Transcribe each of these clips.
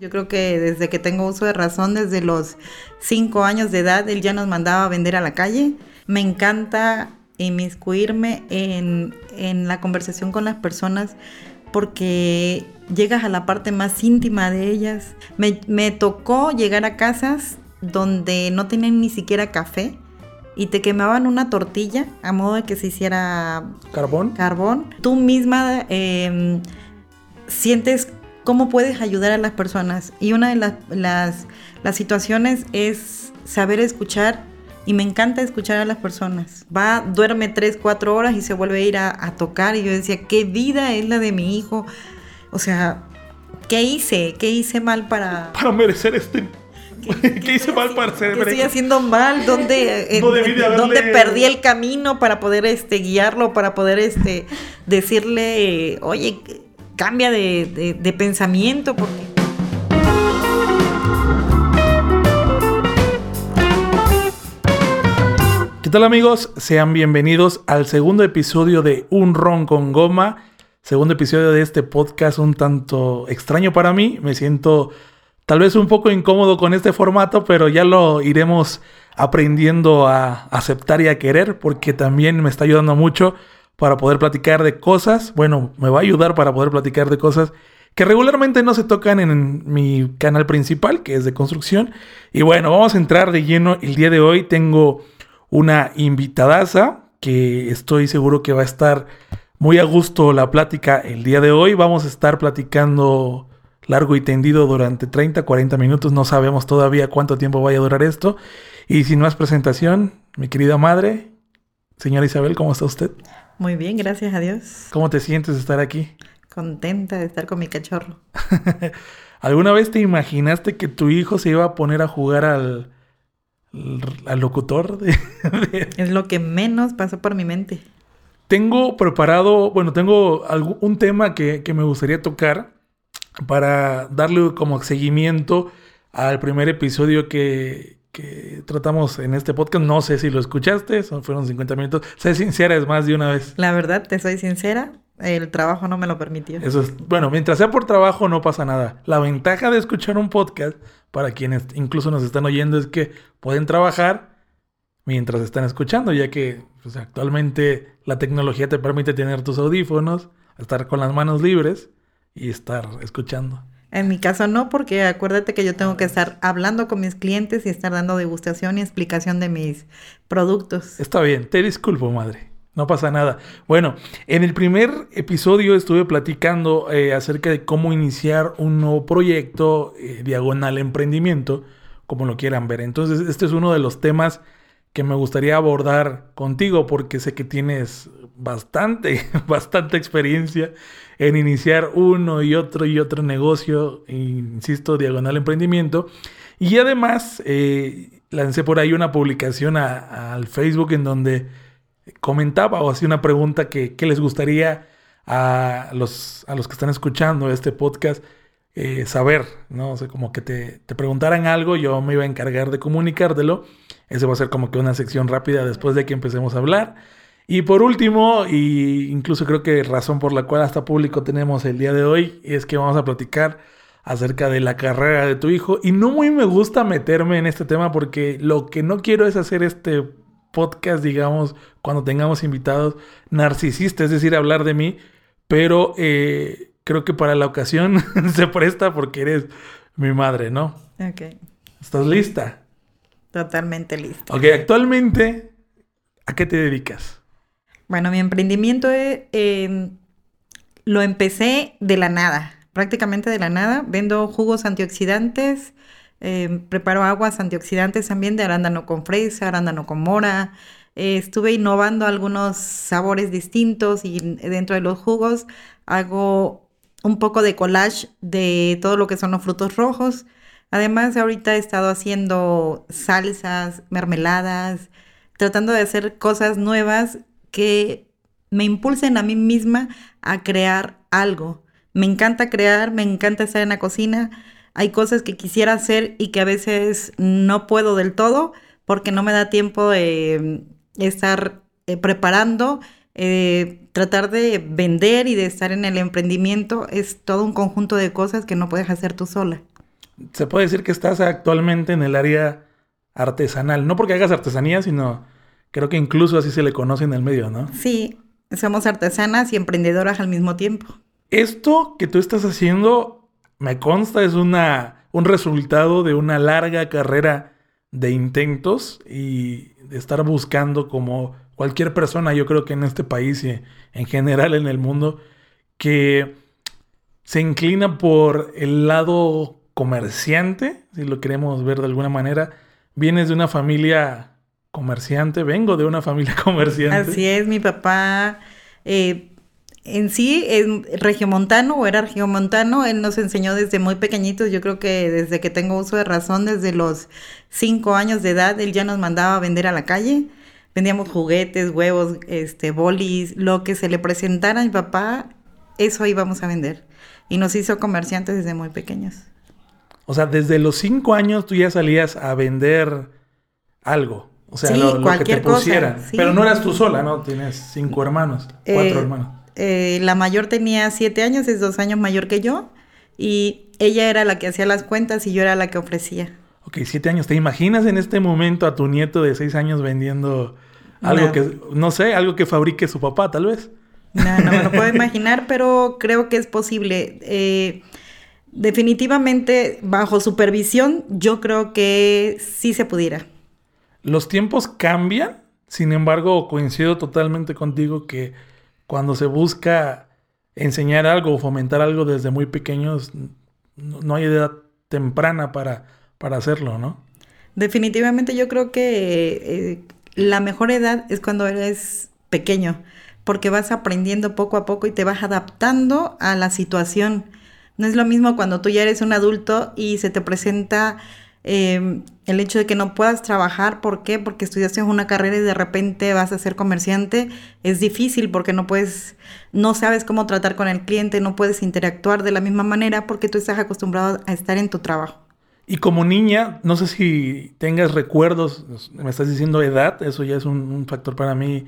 Yo creo que desde que tengo uso de razón, desde los cinco años de edad, él ya nos mandaba a vender a la calle. Me encanta inmiscuirme en, en la conversación con las personas porque llegas a la parte más íntima de ellas. Me, me tocó llegar a casas donde no tenían ni siquiera café y te quemaban una tortilla a modo de que se hiciera ¿Carbón? carbón. Tú misma eh, sientes cómo puedes ayudar a las personas. Y una de las, las, las, situaciones es saber escuchar. Y me encanta escuchar a las personas. Va, duerme 3, 4 horas y se vuelve a ir a, a tocar. Y yo decía, ¿qué vida es la de mi hijo? O sea, ¿qué hice? ¿Qué hice mal para... Para merecer este ¿Qué, ¿Qué hice mal para ser ¿Qué estoy haciendo mal? ¿Dónde, no debí de haberle... ¿dónde perdí el camino para poder este, guiarlo, para poder este, decirle, oye, cambia de, de, de pensamiento? Porque... ¿Qué tal amigos? Sean bienvenidos al segundo episodio de Un Ron con Goma. Segundo episodio de este podcast un tanto extraño para mí. Me siento tal vez un poco incómodo con este formato, pero ya lo iremos aprendiendo a aceptar y a querer porque también me está ayudando mucho para poder platicar de cosas. Bueno, me va a ayudar para poder platicar de cosas que regularmente no se tocan en mi canal principal, que es de construcción. Y bueno, vamos a entrar de lleno. El día de hoy tengo una invitadaza que estoy seguro que va a estar muy a gusto la plática el día de hoy. Vamos a estar platicando largo y tendido durante 30, 40 minutos. No sabemos todavía cuánto tiempo vaya a durar esto. Y sin más presentación, mi querida madre, señora Isabel, ¿cómo está usted? Muy bien, gracias a Dios. ¿Cómo te sientes de estar aquí? Contenta de estar con mi cachorro. ¿Alguna vez te imaginaste que tu hijo se iba a poner a jugar al, al locutor? De, de... Es lo que menos pasó por mi mente. Tengo preparado, bueno, tengo algún, un tema que, que me gustaría tocar para darle como seguimiento al primer episodio que, que, tratamos en este podcast. No sé si lo escuchaste, son, fueron 50 minutos. Sé sincera, es más de una vez. La verdad, te soy sincera, el trabajo no me lo permitió. Eso es, bueno, mientras sea por trabajo no pasa nada. La ventaja de escuchar un podcast, para quienes incluso nos están oyendo, es que pueden trabajar mientras están escuchando, ya que pues, actualmente la tecnología te permite tener tus audífonos, estar con las manos libres y estar escuchando. En mi caso no, porque acuérdate que yo tengo que estar hablando con mis clientes y estar dando degustación y explicación de mis productos. Está bien, te disculpo, madre. No pasa nada. Bueno, en el primer episodio estuve platicando eh, acerca de cómo iniciar un nuevo proyecto, eh, diagonal emprendimiento, como lo quieran ver. Entonces, este es uno de los temas que me gustaría abordar contigo porque sé que tienes bastante, bastante experiencia en iniciar uno y otro y otro negocio, insisto, diagonal emprendimiento. Y además eh, lancé por ahí una publicación al Facebook en donde comentaba o hacía una pregunta que, que les gustaría a los, a los que están escuchando este podcast eh, saber, ¿no? O sea, como que te, te, preguntaran algo, yo me iba a encargar de comunicártelo. Ese va a ser como que una sección rápida después de que empecemos a hablar. Y por último, y incluso creo que razón por la cual hasta público tenemos el día de hoy, es que vamos a platicar acerca de la carrera de tu hijo. Y no muy me gusta meterme en este tema porque lo que no quiero es hacer este podcast, digamos, cuando tengamos invitados narcisistas, es decir, hablar de mí, pero eh, creo que para la ocasión se presta porque eres mi madre, ¿no? Ok. ¿Estás lista? Totalmente lista. Ok, actualmente, ¿a qué te dedicas? Bueno, mi emprendimiento eh, lo empecé de la nada, prácticamente de la nada. Vendo jugos antioxidantes, eh, preparo aguas antioxidantes también de arándano con fresa, arándano con mora. Eh, estuve innovando algunos sabores distintos y dentro de los jugos hago un poco de collage de todo lo que son los frutos rojos. Además, ahorita he estado haciendo salsas, mermeladas, tratando de hacer cosas nuevas que me impulsen a mí misma a crear algo. Me encanta crear, me encanta estar en la cocina. Hay cosas que quisiera hacer y que a veces no puedo del todo porque no me da tiempo de estar eh, preparando. Eh, tratar de vender y de estar en el emprendimiento es todo un conjunto de cosas que no puedes hacer tú sola. se puede decir que estás actualmente en el área artesanal. No porque hagas artesanía, sino creo que incluso así se le conoce en el medio, ¿no? Sí, somos artesanas y emprendedoras al mismo tiempo. Esto que tú estás haciendo, me consta, es una, un resultado de una larga carrera de intentos y de estar buscando como cualquier persona, yo creo que en este país y en general en el mundo, que se inclina por el lado comerciante, si lo queremos ver de alguna manera. Vienes de una familia comerciante, vengo de una familia comerciante. Así es, mi papá eh, en sí es regiomontano o era regiomontano, él nos enseñó desde muy pequeñitos, yo creo que desde que tengo uso de razón, desde los cinco años de edad, él ya nos mandaba a vender a la calle. Vendíamos juguetes, huevos, este, bolis, lo que se le presentara a mi papá, eso íbamos a vender. Y nos hizo comerciantes desde muy pequeños. O sea, desde los cinco años tú ya salías a vender algo. O sea, lo, que te pusieran. Pero no eras tú sola, ¿no? Tienes cinco hermanos, cuatro eh, hermanos. Eh, la mayor tenía siete años, es dos años mayor que yo. Y ella era la que hacía las cuentas y yo era la que ofrecía. Ok, siete años. ¿Te imaginas en este momento a tu nieto de seis años vendiendo algo que, no sé, algo que fabrique su papá, tal vez? No, no me lo puedo imaginar, pero creo que es posible. Eh, definitivamente, bajo supervisión, yo creo que sí se pudiera. Los tiempos cambian, sin embargo, coincido totalmente contigo que cuando se busca enseñar algo o fomentar algo desde muy pequeños, no hay edad temprana para, para hacerlo, ¿no? Definitivamente yo creo que eh, la mejor edad es cuando eres pequeño porque vas aprendiendo poco a poco y te vas adaptando a la situación. No es lo mismo cuando tú ya eres un adulto y se te presenta em, el hecho de que no puedas trabajar. ¿Por qué? Porque estudiaste una carrera y de repente vas a ser comerciante. Es difícil porque no puedes, no sabes cómo tratar con el cliente, no puedes interactuar de la misma manera porque tú estás acostumbrado a estar en tu trabajo. Y como niña, no sé si tengas recuerdos, me estás diciendo edad, eso ya es un factor para mí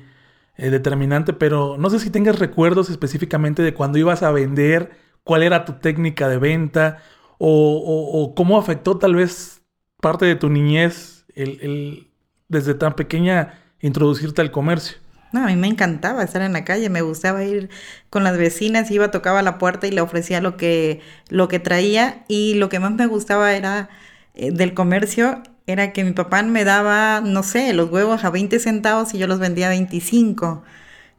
eh, determinante, pero no sé si tengas recuerdos específicamente de cuando ibas a vender, cuál era tu técnica de venta o, cómo afectó tal vez parte de tu niñez el, desde tan pequeña introducirte al comercio. No, a mí me encantaba estar en la calle, me gustaba ir con las vecinas, iba, tocaba la puerta y le ofrecía lo que, lo que traía y lo que más me gustaba era eh, del comercio era que mi papá me daba, no sé, los huevos a 20 centavos y yo los vendía a 25.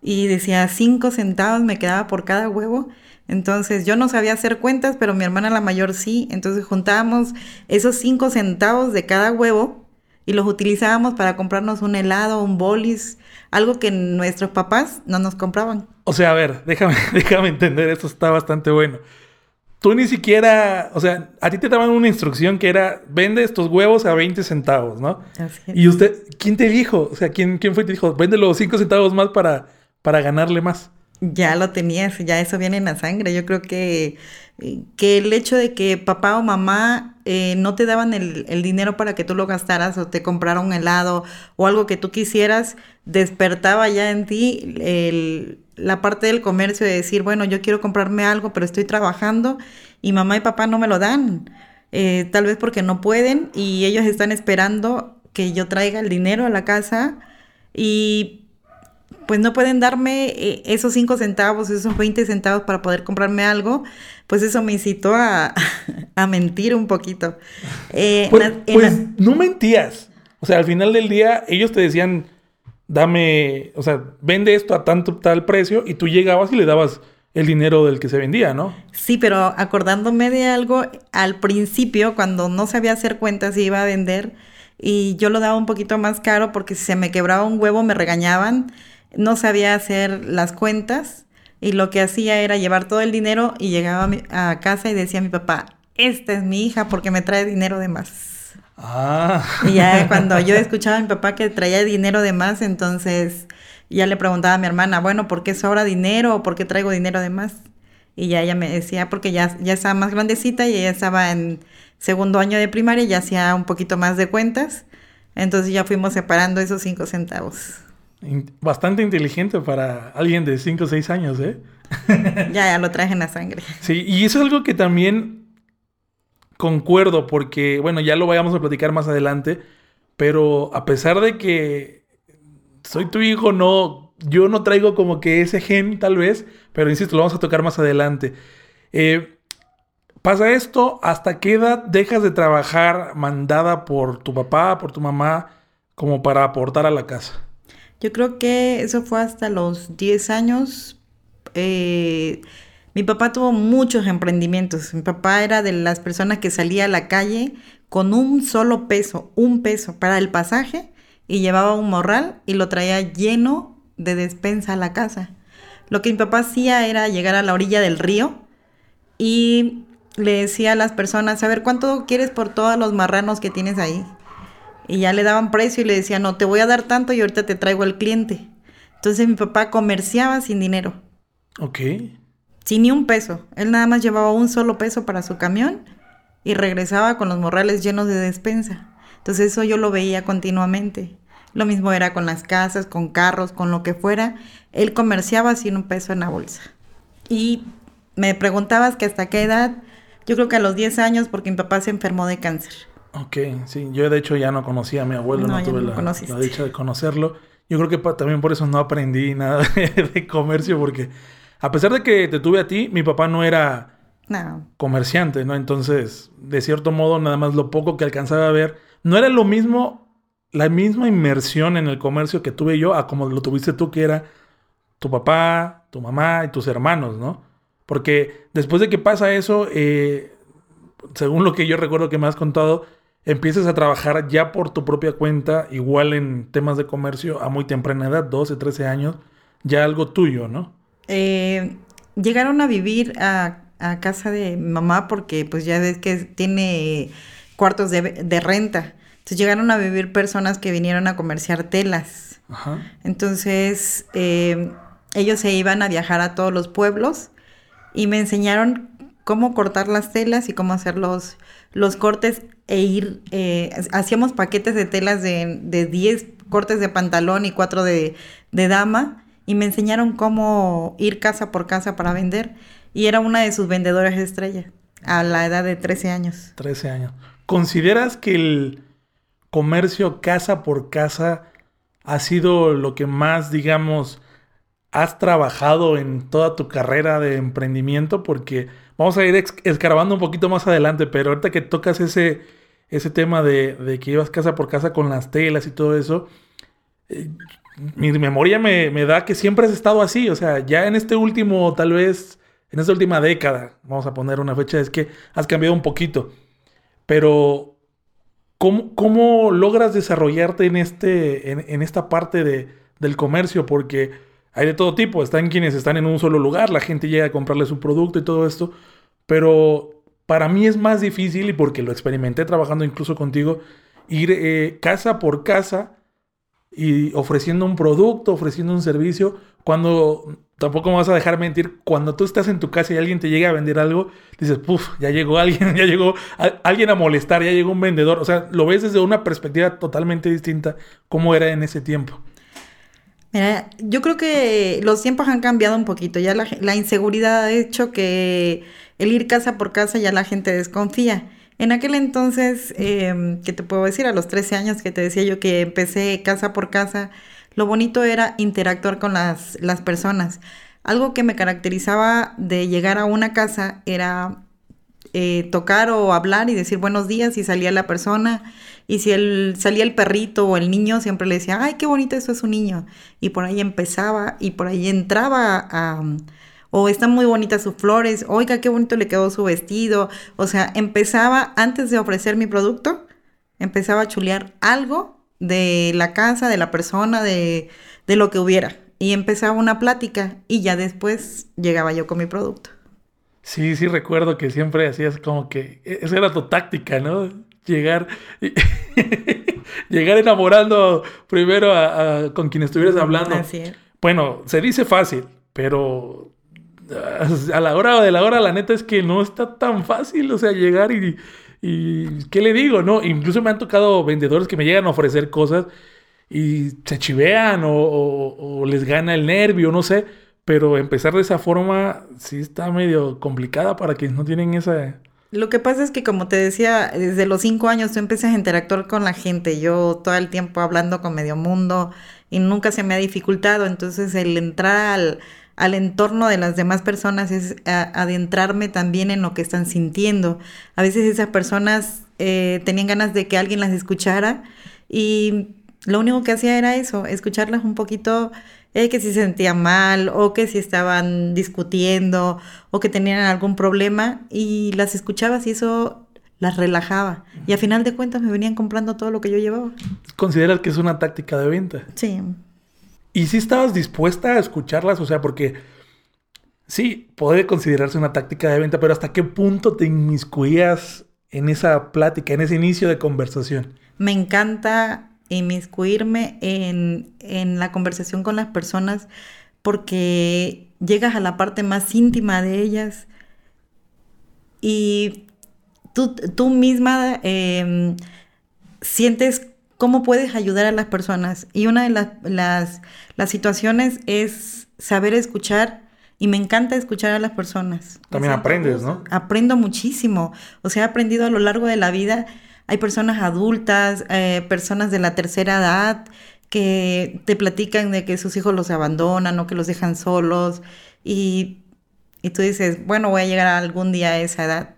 Y decía 5 centavos me quedaba por cada huevo. Entonces yo no sabía hacer cuentas, pero mi hermana la mayor sí. Entonces juntábamos esos 5 centavos de cada huevo y los utilizábamos para comprarnos un helado, un bolis, algo que nuestros papás no nos compraban. O sea, a ver, déjame, déjame entender, esto está bastante bueno tú ni siquiera, o sea, a ti te daban una instrucción que era, vende estos huevos a 20 centavos, ¿no? Así es. Y usted, ¿quién te dijo? O sea, ¿quién, quién fue y te dijo, vende los 5 centavos más para, para ganarle más? Ya lo tenías, ya eso viene en la sangre. Yo creo que, que el hecho de que papá o mamá eh, no te daban el, el, dinero para que tú lo gastaras o te compraron un helado o algo que tú quisieras, despertaba ya en ti el, la parte del comercio de decir, bueno, yo quiero comprarme algo, pero estoy trabajando y mamá y papá no me lo dan. Eh, tal vez porque no pueden y ellos están esperando que yo traiga el dinero a la casa y pues no pueden darme eh, esos 5 centavos, esos 20 centavos para poder comprarme algo, pues eso me incitó a, mentir un poquito. Eh, pues, pues no mentías. O sea, al final del día ellos te decían, dame, o sea, vende esto a tanto tal precio y tú llegabas y le dabas el dinero del que se vendía, ¿no? Sí, pero acordándome de algo, al principio, cuando no sabía hacer cuentas y iba a vender, y yo lo daba un poquito más caro porque si se me quebraba un huevo me regañaban, no sabía hacer las cuentas y lo que hacía era llevar todo el dinero y llegaba a casa y decía a mi papá, esta es mi hija porque me trae dinero de más. Ah. Y ya cuando yo escuchaba a mi papá que traía dinero de más, entonces ya le preguntaba a mi hermana, bueno, ¿por qué sobra dinero o por qué traigo dinero de más? Y ya ella me decía, porque ya, ya estaba más grandecita y ella estaba en segundo año de primaria y ya hacía un poquito más de cuentas. Entonces ya fuimos separando esos cinco centavos. Bastante inteligente para alguien de cinco o seis años, ¿eh? ya, ya lo traje en la sangre. Sí, y eso es algo que también concuerdo porque, bueno, ya lo vayamos a platicar más adelante, pero a pesar de que soy tu hijo, no, yo no traigo como que ese gen tal vez, pero insisto, lo vamos a tocar más adelante. Eh, pasa esto, ¿hasta qué edad dejas de trabajar mandada por tu papá, por tu mamá, como para aportar a la casa? Yo creo que eso fue hasta los 10 años. Eh, mi papá tuvo muchos emprendimientos. Mi papá era de las personas que salía a la calle con un solo peso, un peso para el pasaje y llevaba un morral y lo traía lleno de despensa a la casa. Lo que mi papá hacía era llegar a la orilla del río y le decía a las personas, a ver, ¿cuánto quieres por todos los marranos que tienes ahí? Y ya le daban precio y le decía, no, te voy a dar tanto y ahorita te traigo al cliente. Entonces mi papá comerciaba sin dinero. Ok. Sin ni un peso. Él nada más llevaba un solo peso para su camión y regresaba con los morrales llenos de despensa. Entonces eso yo lo veía continuamente. Lo mismo era con las casas, con carros, con lo que fuera. Él comerciaba sin un peso en la bolsa. Y me preguntabas que hasta qué edad. Yo creo que a los 10 años porque mi papá se enfermó de cáncer. Ok, sí. Yo de hecho ya no conocía a mi abuelo, no, tuve la, la, dicha de conocerlo. Yo creo que también por eso no aprendí nada de, comercio porque a pesar de que te tuve a ti, mi papá no era comerciante, ¿no? Entonces, de cierto modo, nada más lo poco que alcanzaba a ver, no era lo mismo, la misma inmersión en el comercio que tuve yo a como lo tuviste tú, que era tu papá, tu mamá y tus hermanos, ¿no? Porque después de que pasa eso, eh, según lo que yo recuerdo que me has contado, empiezas a trabajar ya por tu propia cuenta, igual en temas de comercio a muy temprana edad, 12, 13 años, ya algo tuyo, ¿no? Eh, llegaron a vivir a, casa de mamá porque pues ya ves que tiene cuartos de, renta. Entonces llegaron a vivir personas que vinieron a comerciar telas. Entonces eh, ellos se iban a viajar a todos los pueblos y me enseñaron cómo cortar las telas y cómo hacer los, los cortes e ir, eh, hacíamos paquetes de telas de, de 10 cortes de pantalón y 4 de, de dama y me enseñaron cómo ir casa por casa para vender y era una de sus vendedoras estrella a la edad de 13 años. 13 años. ¿Consideras que el comercio casa por casa ha sido lo que más, digamos, has trabajado en toda tu carrera de emprendimiento? Porque vamos a ir escarbando un poquito más adelante, pero ahorita que tocas ese, ese tema de, que ibas casa por casa con las telas y todo eso, eh, mi memoria me, me, da que siempre has estado así, o sea, ya en este último, tal vez, en esta última década, vamos a poner una fecha, es que has cambiado un poquito, pero ¿cómo, cómo logras desarrollarte en, este, en, en esta parte de, del comercio? Porque hay de todo tipo, están quienes están en un solo lugar, la gente llega a comprarle su producto y todo esto, pero para mí es más difícil, y porque lo experimenté trabajando incluso contigo, ir eh, casa por casa y ofreciendo un producto, ofreciendo un servicio, cuando tampoco me vas a dejar mentir, cuando tú estás en tu casa y alguien te llega a vender algo, dices, puff, ya llegó alguien, ya llegó alguien a molestar, ya llegó un vendedor, o sea, lo ves desde una perspectiva totalmente distinta como era en ese tiempo. Yo creo que los tiempos han cambiado un poquito. Ya la, inseguridad ha hecho que el ir casa por casa ya la gente desconfía. En aquel entonces, eh, ¿qué te puedo decir? A los 13 años que te decía yo que empecé casa por casa, lo bonito era interactuar con las, las personas. Algo que me caracterizaba de llegar a una casa era eh, tocar o hablar y decir buenos días y salía la persona. Y si él, salía el perrito o el niño, siempre le decía, ay, qué bonito eso es un niño. Y por ahí empezaba y por ahí entraba a... o están muy bonitas sus flores, oiga, qué bonito le quedó su vestido. O sea, empezaba, antes de ofrecer mi producto, empezaba a chulear algo de la casa, de la persona, de, de lo que hubiera. Y empezaba una plática y ya después llegaba yo con mi producto. Sí, sí recuerdo que siempre hacías como que e-, esa era tu táctica, ¿no? Llegar llegar enamorando primero a, con quien estuvieras hablando. Así Bueno, se dice fácil, pero a la hora de la hora la neta es que no está tan fácil, o sea, llegar y, y ¿qué le digo? No, incluso me han tocado vendedores que me llegan a ofrecer cosas y se chivean o, o les gana el nervio, no sé. Pero empezar de esa forma sí está medio complicada para quienes no tienen esa, Lo que pasa es que, como te decía, desde los cinco años tú empiezas a interactuar con la gente. Yo todo el tiempo hablando con medio mundo y nunca se me ha dificultado. Entonces, el entrar al, al entorno de las demás personas es adentrarme también en lo que están sintiendo. A veces esas personas eh, tenían ganas de que alguien las escuchara y lo único que hacía era eso, escucharlas un poquito eh, que si se sentían mal o que si estaban discutiendo o que tenían algún problema y las escuchabas y eso las relajaba. Y a final de cuentas me venían comprando todo lo que yo llevaba. ¿Consideras que es una táctica de venta? Sí. ¿Y si estabas dispuesta a escucharlas? O sea, porque sí, puede considerarse una táctica de venta, pero ¿hasta qué punto te inmiscuías en esa plática, en ese inicio de conversación? Me encanta inmiscuirme en, en la conversación con las personas porque llegas a la parte más íntima de ellas y tú, tú misma em, sientes cómo puedes ayudar a las personas. Y una de las, las, las, situaciones es saber escuchar y me encanta escuchar a las personas. También aprendes, ¿no? Aprendo muchísimo. O sea, he aprendido a lo largo de la vida hay personas adultas, eh, personas de la tercera edad que te platican de que sus hijos los abandonan o que los dejan solos y, y tú dices, bueno, voy a llegar algún día a esa edad.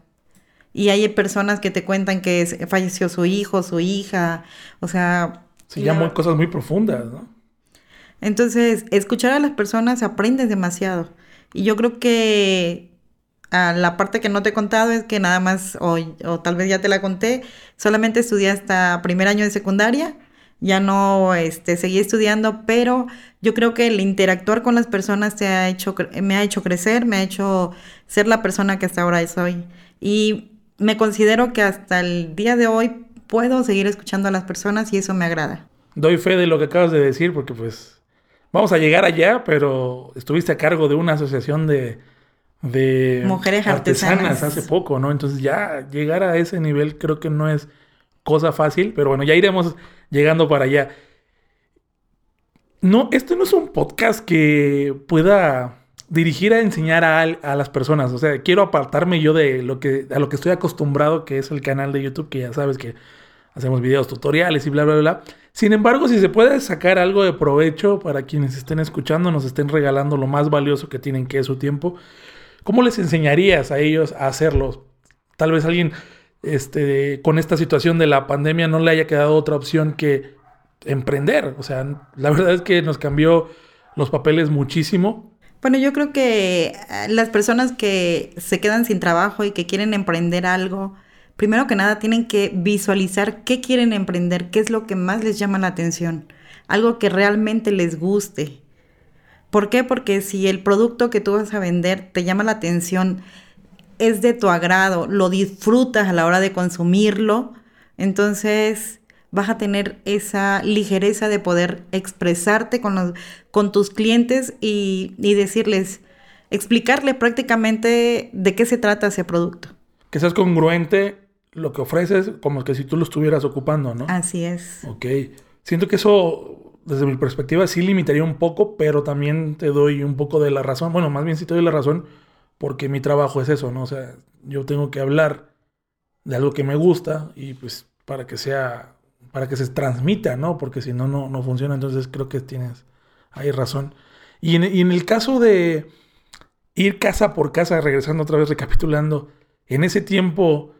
Y hay personas que te cuentan que falleció su hijo, su hija, o sea... Sí, ya muy, cosas muy profundas, ¿no? Entonces, escuchar a las personas aprendes demasiado. Y yo creo que la parte que no te he contado es que nada más, o, o, tal vez ya te la conté, solamente estudié hasta primer año de secundaria, ya no este, seguí estudiando, pero yo creo que el interactuar con las personas te ha hecho, me ha hecho crecer, me ha hecho ser la persona que hasta ahora soy. Y me considero que hasta el día de hoy puedo seguir escuchando a las personas y eso me agrada. Doy fe de lo que acabas de decir porque pues vamos a llegar allá, pero estuviste a cargo de una asociación de de mujeres artesanas. hace poco, ¿no? Entonces ya llegar a ese nivel creo que no es cosa fácil, pero bueno, ya iremos llegando para allá. No, esto no es un podcast que pueda dirigir a enseñar a, a, las personas. O sea, quiero apartarme yo de lo que, a lo que estoy acostumbrado, que es el canal de YouTube, que ya sabes que hacemos videos tutoriales y bla, bla, bla. Sin embargo, si se puede sacar algo de provecho para quienes estén escuchando, nos estén regalando lo más valioso que tienen, que es su tiempo, ¿Cómo les enseñarías a ellos a hacerlo? Tal vez alguien este, con esta situación de la pandemia no le haya quedado otra opción que emprender. O sea, la verdad es que nos cambió los papeles muchísimo. Bueno, yo creo que eh, las personas que se quedan sin trabajo y que quieren emprender algo, primero que nada tienen que visualizar qué quieren emprender, qué es lo que más les llama la atención, algo que realmente les guste. ¿Por qué? Porque si el producto que tú vas a vender te llama la atención, es de tu agrado, lo disfrutas a la hora de consumirlo, entonces vas a tener esa ligereza de poder expresarte con, los, con tus clientes y, y decirles, explicarles prácticamente de qué se trata ese producto. Que seas congruente lo que ofreces como que si tú lo estuvieras ocupando, ¿no? Así es. Ok. Siento que eso desde mi perspectiva sí limitaría un poco, pero también te doy un poco de la razón. Bueno, más bien sí te doy la razón porque mi trabajo es eso, ¿no? O sea, yo tengo que hablar de algo que me gusta y pues para que sea, para que se transmita, ¿no? Porque si no, no, no funciona. Entonces creo que tienes, hay razón. En, y en el caso de ir casa por casa, regresando otra vez, recapitulando, en ese tiempo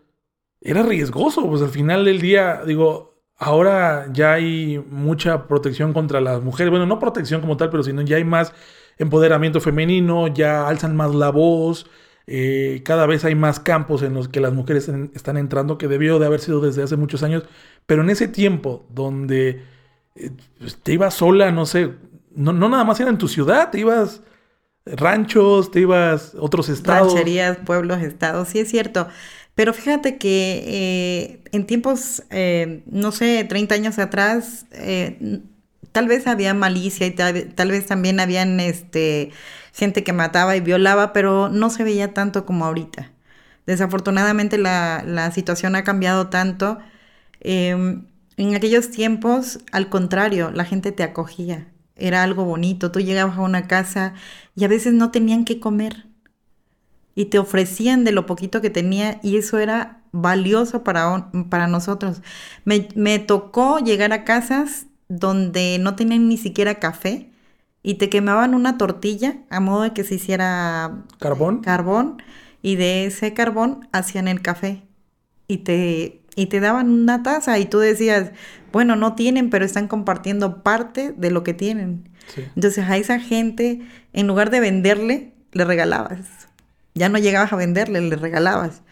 era riesgoso, pues al final del día, digo, ahora ya hay mucha protección contra las mujeres. Bueno, no protección como tal, pero sino ya hay más empoderamiento femenino, ya alzan más la voz. Eh, cada vez hay más campos en los que las mujeres están entrando, que debió de haber sido desde hace muchos años. Pero en ese tiempo donde eh, pues, te ibas sola, no sé, no, no nada más era en tu ciudad, te ibas ranchos, te ibas otros estados. Rancherías, pueblos, estados, sí es cierto. Pero fíjate que eh, en tiempos, eh, no sé, 30 años atrás, eh, tal vez había malicia y tal, vez también habían este, gente que mataba y violaba, pero no se veía tanto como ahorita. Desafortunadamente la, la situación ha cambiado tanto. Em, en aquellos tiempos, al contrario, la gente te acogía. Era algo bonito. Tú llegabas a una casa y a veces no tenían que comer y te ofrecían de lo poquito que tenía y eso era valioso para, para nosotros. Me, me tocó llegar a casas donde no tenían ni siquiera café y te quemaban una tortilla a modo de que se hiciera carbón. Carbón y de ese carbón hacían el café y te y te daban una taza y tú decías, bueno, no tienen, pero están compartiendo parte de lo que tienen. Entonces a esa gente, en lugar de venderle, le regalabas. Ya no llegabas a venderle, le regalabas.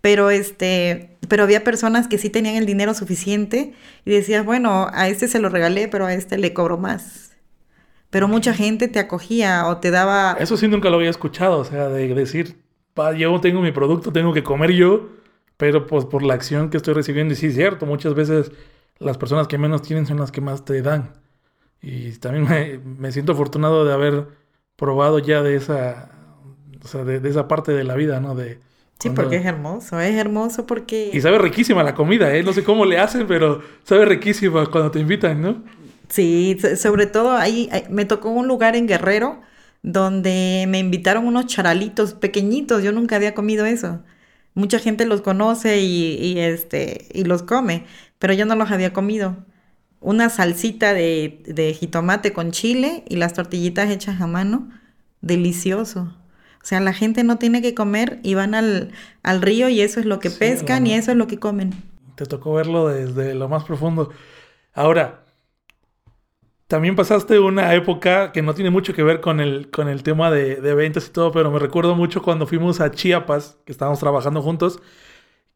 Pero este, pero había personas que sí tenían el dinero suficiente y decías, bueno, a este se lo regalé, pero a este le cobro más. Pero mucha gente te acogía o te daba... Eso sí nunca lo había escuchado, o sea, de decir, yo tengo mi producto, tengo que comer yo, pero pues por la acción que estoy recibiendo, y sí es cierto, muchas veces las personas que menos tienen son las que más te dan. Y también me, siento afortunado de haber probado ya de esa, o sea, de, esa parte de la vida, ¿no? De, sí, porque es hermoso, es hermoso porque... Y sabe riquísima la comida, ¿eh? No sé cómo le hacen, pero sabe riquísima cuando te invitan, ¿no? Sí, sobre todo ahí me tocó un lugar en Guerrero donde me invitaron unos charalitos pequeñitos, yo nunca había comido eso mucha gente los conoce y, este, y los come, pero yo no los había comido. Una salsita de, de jitomate con chile y las tortillitas hechas a mano, delicioso. O sea, la gente no tiene que comer y van al, al río y eso es lo que pescan y eso es lo que comen. Te tocó verlo desde lo más profundo. Ahora, también pasaste una época que no tiene mucho que ver con el, con el tema de, de ventas y todo, pero me recuerdo mucho cuando fuimos a Chiapas, que estábamos trabajando juntos,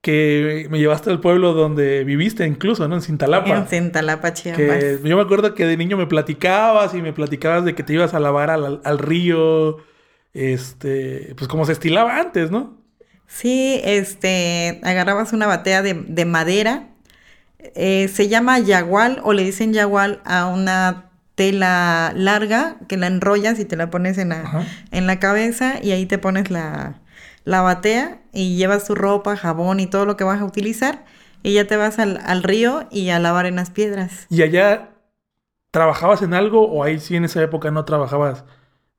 que me llevaste al pueblo donde viviste incluso, ¿no? En Cintalapa. En Cintalapa, Chiapas. yo me acuerdo que de niño me platicabas y me platicabas de que te ibas a lavar al, al río, este, pues como se estilaba antes, ¿no? Sí, este, agarrabas una batea de, de madera eh, se llama yagual o le dicen yagual a una tela larga que la enrollas y te la pones en la, en la cabeza y ahí te pones la, la, batea y llevas tu ropa, jabón y todo lo que vas a utilizar y ya te vas al, al río y a lavar en las piedras. ¿Y allá trabajabas en algo o ahí sí en esa época no trabajabas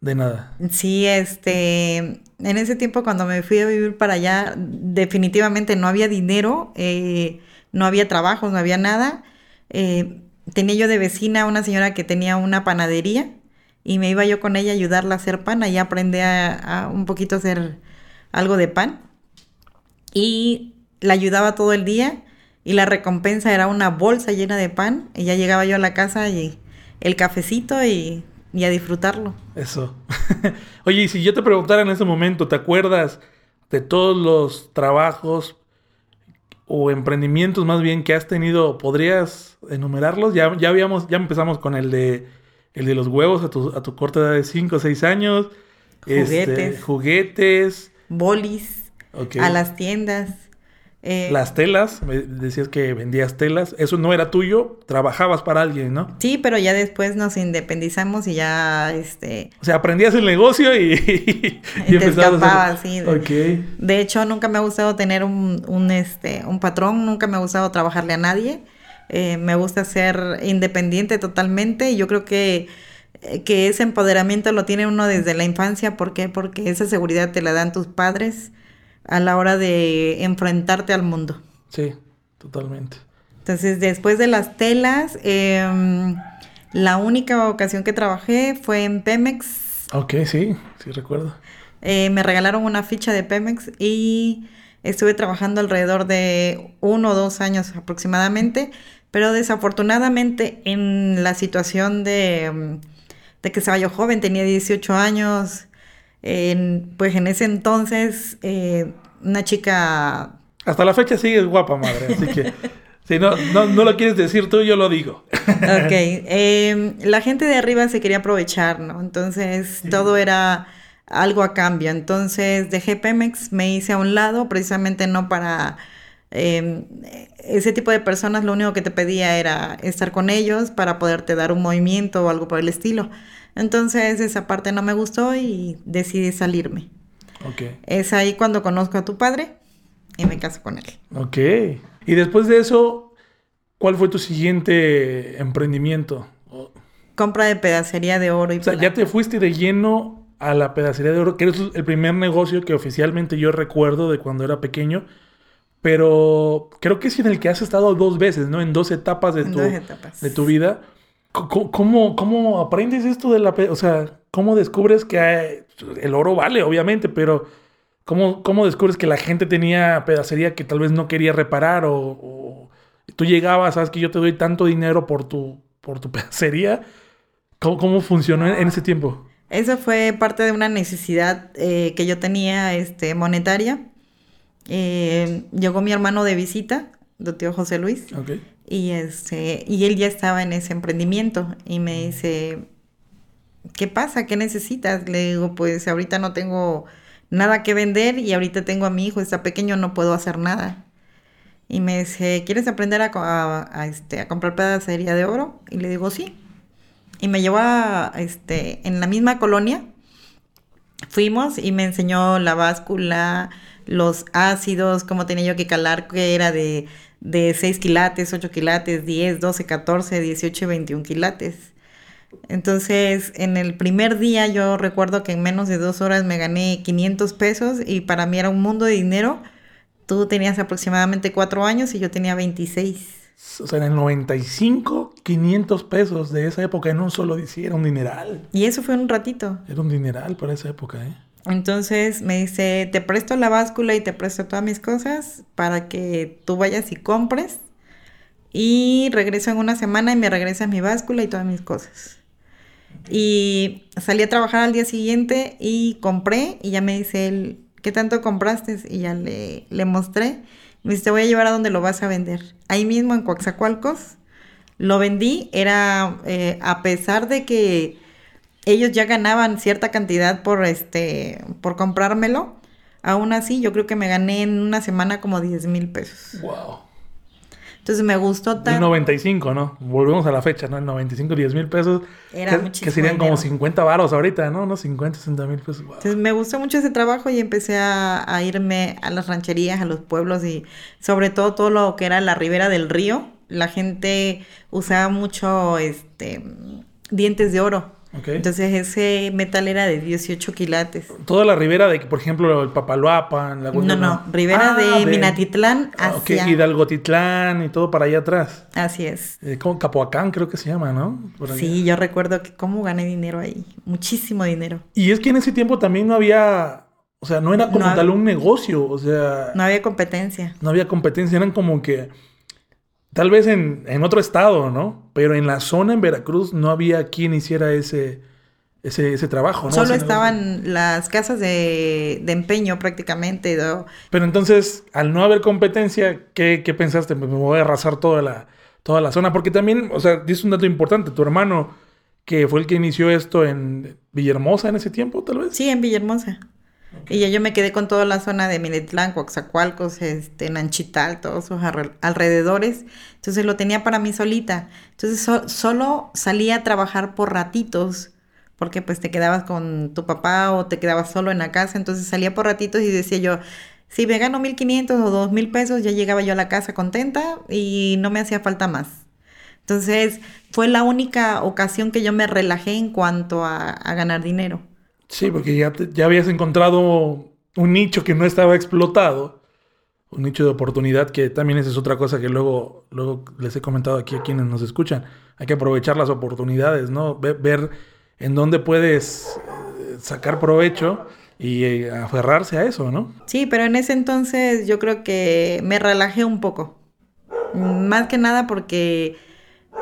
de nada? Sí, este, en ese tiempo cuando me fui a vivir para allá definitivamente no había dinero. Eh, no había trabajos, no había nada. Eh, tenía yo de vecina una señora que tenía una panadería y me iba yo con ella a ayudarla a hacer pan, y aprendí a, un poquito a hacer algo de pan y la ayudaba todo el día y la recompensa era una bolsa llena de pan y ya llegaba yo a la casa y el cafecito y, y a disfrutarlo. Eso. Oye, y si yo te preguntara en ese momento, ¿te acuerdas de todos los trabajos o emprendimientos más bien que has tenido, ¿podrías enumerarlos? Ya, ya habíamos, ya empezamos con el de el de los huevos a tu, a tu corta edad de 5 o 6 años. Juguetes. Este, juguetes. Bolis. A las tiendas. Eh, Las telas, me decías que vendías telas, eso no era tuyo, trabajabas para alguien, ¿no? Sí, pero ya después nos independizamos y ya, este... O sea, aprendías el negocio y... y, te escapabas, sí. De hecho, nunca me ha gustado tener un, un, este, un patrón, nunca me ha gustado trabajarle a nadie. Eh, me gusta ser independiente totalmente y yo creo que eh, que ese empoderamiento lo tiene uno desde la infancia. ¿Por qué? Porque esa seguridad te la dan tus padres a la hora de enfrentarte al mundo. Sí, totalmente. Entonces, después de las telas, em, la única ocasión que trabajé fue en Pemex. Ok, sí, sí recuerdo. Eh, me regalaron una ficha de Pemex y estuve trabajando alrededor de uno o dos años aproximadamente, pero desafortunadamente en la situación de, em, de que estaba yo joven, tenía 18 años, pues en ese entonces, eh, una chica... Hasta la fecha sigues guapa, madre, así que... Si no, no, no, lo quieres decir tú, yo lo digo. Ok. Em, la gente de arriba se quería aprovechar, ¿no? Entonces todo era algo a cambio. Entonces dejé Pemex, me hice a un lado, precisamente no para... Em, ese tipo de personas lo único que te pedía era estar con ellos para poderte dar un movimiento o algo por el estilo. Entonces esa parte no me gustó y decidí salirme. Okay. Es ahí cuando conozco a tu padre y me caso con él. Ok. Y después de eso, ¿cuál fue tu siguiente emprendimiento? Compra de pedacería de oro y O sea, ya te fuiste de lleno a la pedacería de oro, que es el primer negocio que oficialmente yo recuerdo de cuando era pequeño. Pero creo que es en el que has estado dos veces, ¿no? En dos etapas de, tu, De tu vida. ¿Cómo, ¿Cómo, aprendes esto de la... O sea, ¿cómo descubres que el oro vale, obviamente, pero ¿cómo, ¿cómo descubres que la gente tenía pedacería que tal vez no quería reparar o, tú llegabas, sabes que yo te doy tanto dinero por tu, por tu pedacería? ¿Cómo, cómo funcionó en, ese tiempo? Eso fue parte de una necesidad eh, que yo tenía este, monetaria eh, llegó mi hermano de visita, tu tío José Luis. Y, este, y él ya estaba en ese emprendimiento y me dice, ¿qué pasa? ¿Qué necesitas? Le digo, pues ahorita no tengo nada que vender y ahorita tengo a mi hijo, está pequeño, no puedo hacer nada. Y me dice, ¿quieres aprender a, a, este, a comprar pedacería de oro? Y le digo, sí. Y me llevó a, este, en la misma colonia. Fuimos y me enseñó la báscula, los ácidos, cómo tenía yo que calar, que era de, de 6 quilates, 8 quilates, 10, 12, 14, 18 y 21 quilates. Entonces, en el primer día yo recuerdo que en menos de dos horas me gané 500 pesos y para mí era un mundo de dinero. Tú tenías aproximadamente 4 años y yo tenía 26. O sea, en el 95, 500 pesos de esa época en un solo día, era un dineral. Y eso fue un ratito. Era un dineral para esa época, ¿eh? Entonces me dice, te presto la báscula y te presto todas mis cosas para que tú vayas y compres. Y regreso en una semana y me regresas mi báscula y todas mis cosas. Y salí a trabajar al día siguiente y compré y ya me dice él, ¿qué tanto compraste? Y ya le, le mostré. Me dice, te voy a llevar a donde lo vas a vender. Ahí mismo en Coaxacualcos. Lo vendí, era eh, a pesar de que ellos ya ganaban cierta cantidad por este por comprármelo. Aún así, yo creo que me gané en una semana como 10 mil pesos. Wow. Entonces me gustó tanto. El 95, ¿no? Volvemos a la fecha, ¿no? El 95, 10 mil pesos. Era que, que serían como 50 varos ahorita, ¿no? Unos 50, 60 mil pesos. Entonces me gustó mucho ese trabajo y empecé a, a, irme a las rancherías, a los pueblos y sobre todo todo lo que era la ribera del río. La gente usaba mucho este dientes de oro. Entonces ese metal era de 18 quilates. Toda la ribera de, por ejemplo, el Papaloapan, la No, no, ribera ah, de, Minatitlán ah, hacia... Hidalgotitlán y todo para allá atrás. Así es. Eh, como Capoacán creo que se llama, ¿no? sí, yo recuerdo que cómo gané dinero ahí. Muchísimo dinero. Y es que en ese tiempo también no había... O sea, no era como tal un negocio, o sea... No había competencia. No había competencia, eran como que Tal vez en, otro estado, ¿no? Pero en la zona en Veracruz no había quien hiciera ese, ese, trabajo, ¿no? Solo estaban las casas de, empeño prácticamente. Pero entonces, al no haber competencia, ¿qué, pensaste? Me voy a arrasar toda la, toda la zona. Porque también, o sea, dice un dato importante. Tu hermano, que fue el que inició esto en Villahermosa en ese tiempo, tal vez. Sí, en Villahermosa. Y ya yo me quedé con toda la zona de Minetlán, Coaxacualcos, este, Nanchital, todos sus alrededores. Entonces lo tenía para mí solita. Entonces solo salía a trabajar por ratitos, porque pues te quedabas con tu papá o te quedabas solo en la casa. Entonces salía por ratitos y decía yo, si me gano 1500 o 2000 pesos, ya llegaba yo a la casa contenta y no me hacía falta más. Entonces fue la única ocasión que yo me relajé en cuanto a ganar dinero. Sí, porque ya, ya habías encontrado un nicho que no estaba explotado, un nicho de oportunidad que también esa es otra cosa que luego, luego les he comentado aquí a quienes nos escuchan. Hay que aprovechar las oportunidades, ¿no? Ver, en dónde puedes eh, sacar provecho y eh, aferrarse a eso, ¿no? Sí, pero en ese entonces yo creo que me relajé un poco. Más que nada porque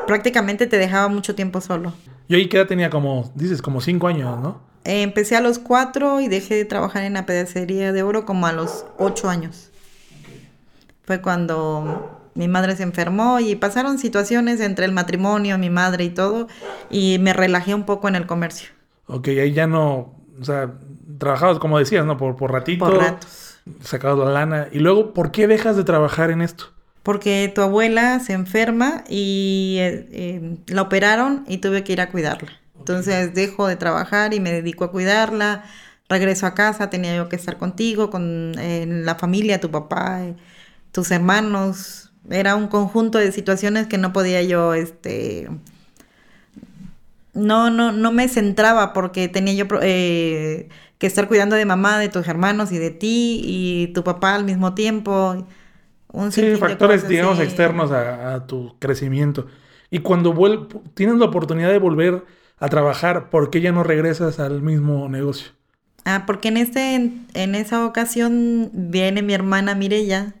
prácticamente te dejaba mucho tiempo solo. Yo ahí que tenía como, dices, como cinco años, ¿no? Empecé a los cuatro y dejé de trabajar en la pedacería de oro como a los ocho años. Fue cuando mi madre se enfermó y pasaron situaciones entre el matrimonio, mi madre y todo, y me relajé un poco en el comercio. Ok, ahí ya no, o sea, trabajabas como decías, ¿no? Por, por ratito. Por ratos. Sacabas la lana. Y luego, ¿por qué dejas de trabajar en esto? Porque tu abuela se enferma y eh, eh, la operaron y tuve que ir a cuidarla. Entonces dejo de trabajar y me dedico a cuidarla. Regreso a casa, tenía yo que estar contigo, con la familia, tu papá, eh, tus hermanos. Era un conjunto de situaciones que no podía yo este, no, no, no me centraba porque tenía yo eh, que estar cuidando de mamá, de tus hermanos y de ti y tu papá al mismo tiempo. Un sí, factores, digamos, externos a, tu crecimiento. Y cuando tienes la oportunidad de volver a trabajar, ¿por qué ya no regresas al mismo negocio? Ah, porque en, este, en, esa ocasión viene mi hermana Mirella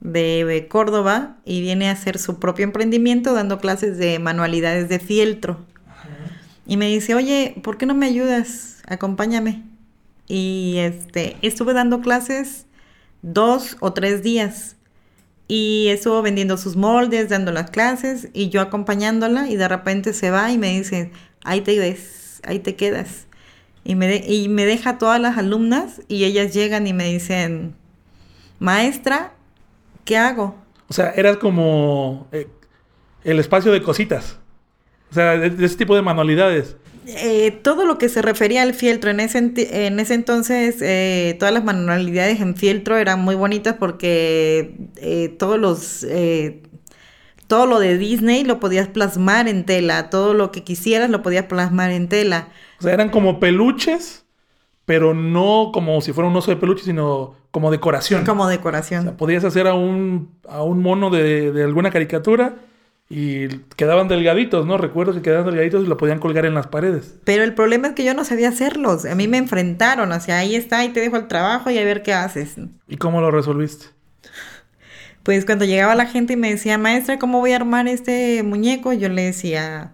de Córdoba y viene a hacer su propio emprendimiento dando clases de manualidades de fieltro. Y me dice, oye, ¿por qué no me ayudas? Acompáñame. Y este, estuve dando clases dos o tres días. Y estuvo vendiendo sus moldes, dando las clases y yo acompañándola y de repente se va y me dice, ahí te ves, ahí te quedas. Y me, y me deja todas las alumnas y ellas llegan y me dicen, maestra, ¿qué hago? O sea, eras como eh, el espacio de cositas. O sea, de, ese tipo de manualidades. Eh, todo lo que se refería al fieltro, en ese, en ese entonces eh, todas las manualidades en fieltro eran muy bonitas porque eh, todos los todo lo de Disney lo podías plasmar en tela, todo lo que quisieras lo podías plasmar en tela. O sea, eran como peluches, pero no como si fuera un oso de peluche, sino como decoración. Como decoración. O sea, podías hacer a un, a un mono de, de alguna caricatura y quedaban delgaditos, ¿no? Recuerdo que quedaban delgaditos y lo podían colgar en las paredes. Pero el problema es que yo no sabía hacerlos. A mí me enfrentaron, o sea, ahí está, y te dejo el trabajo y a ver qué haces. ¿Y cómo lo resolviste? Pues cuando llegaba la gente y me decía, maestra, ¿cómo voy a armar este muñeco? Yo le decía,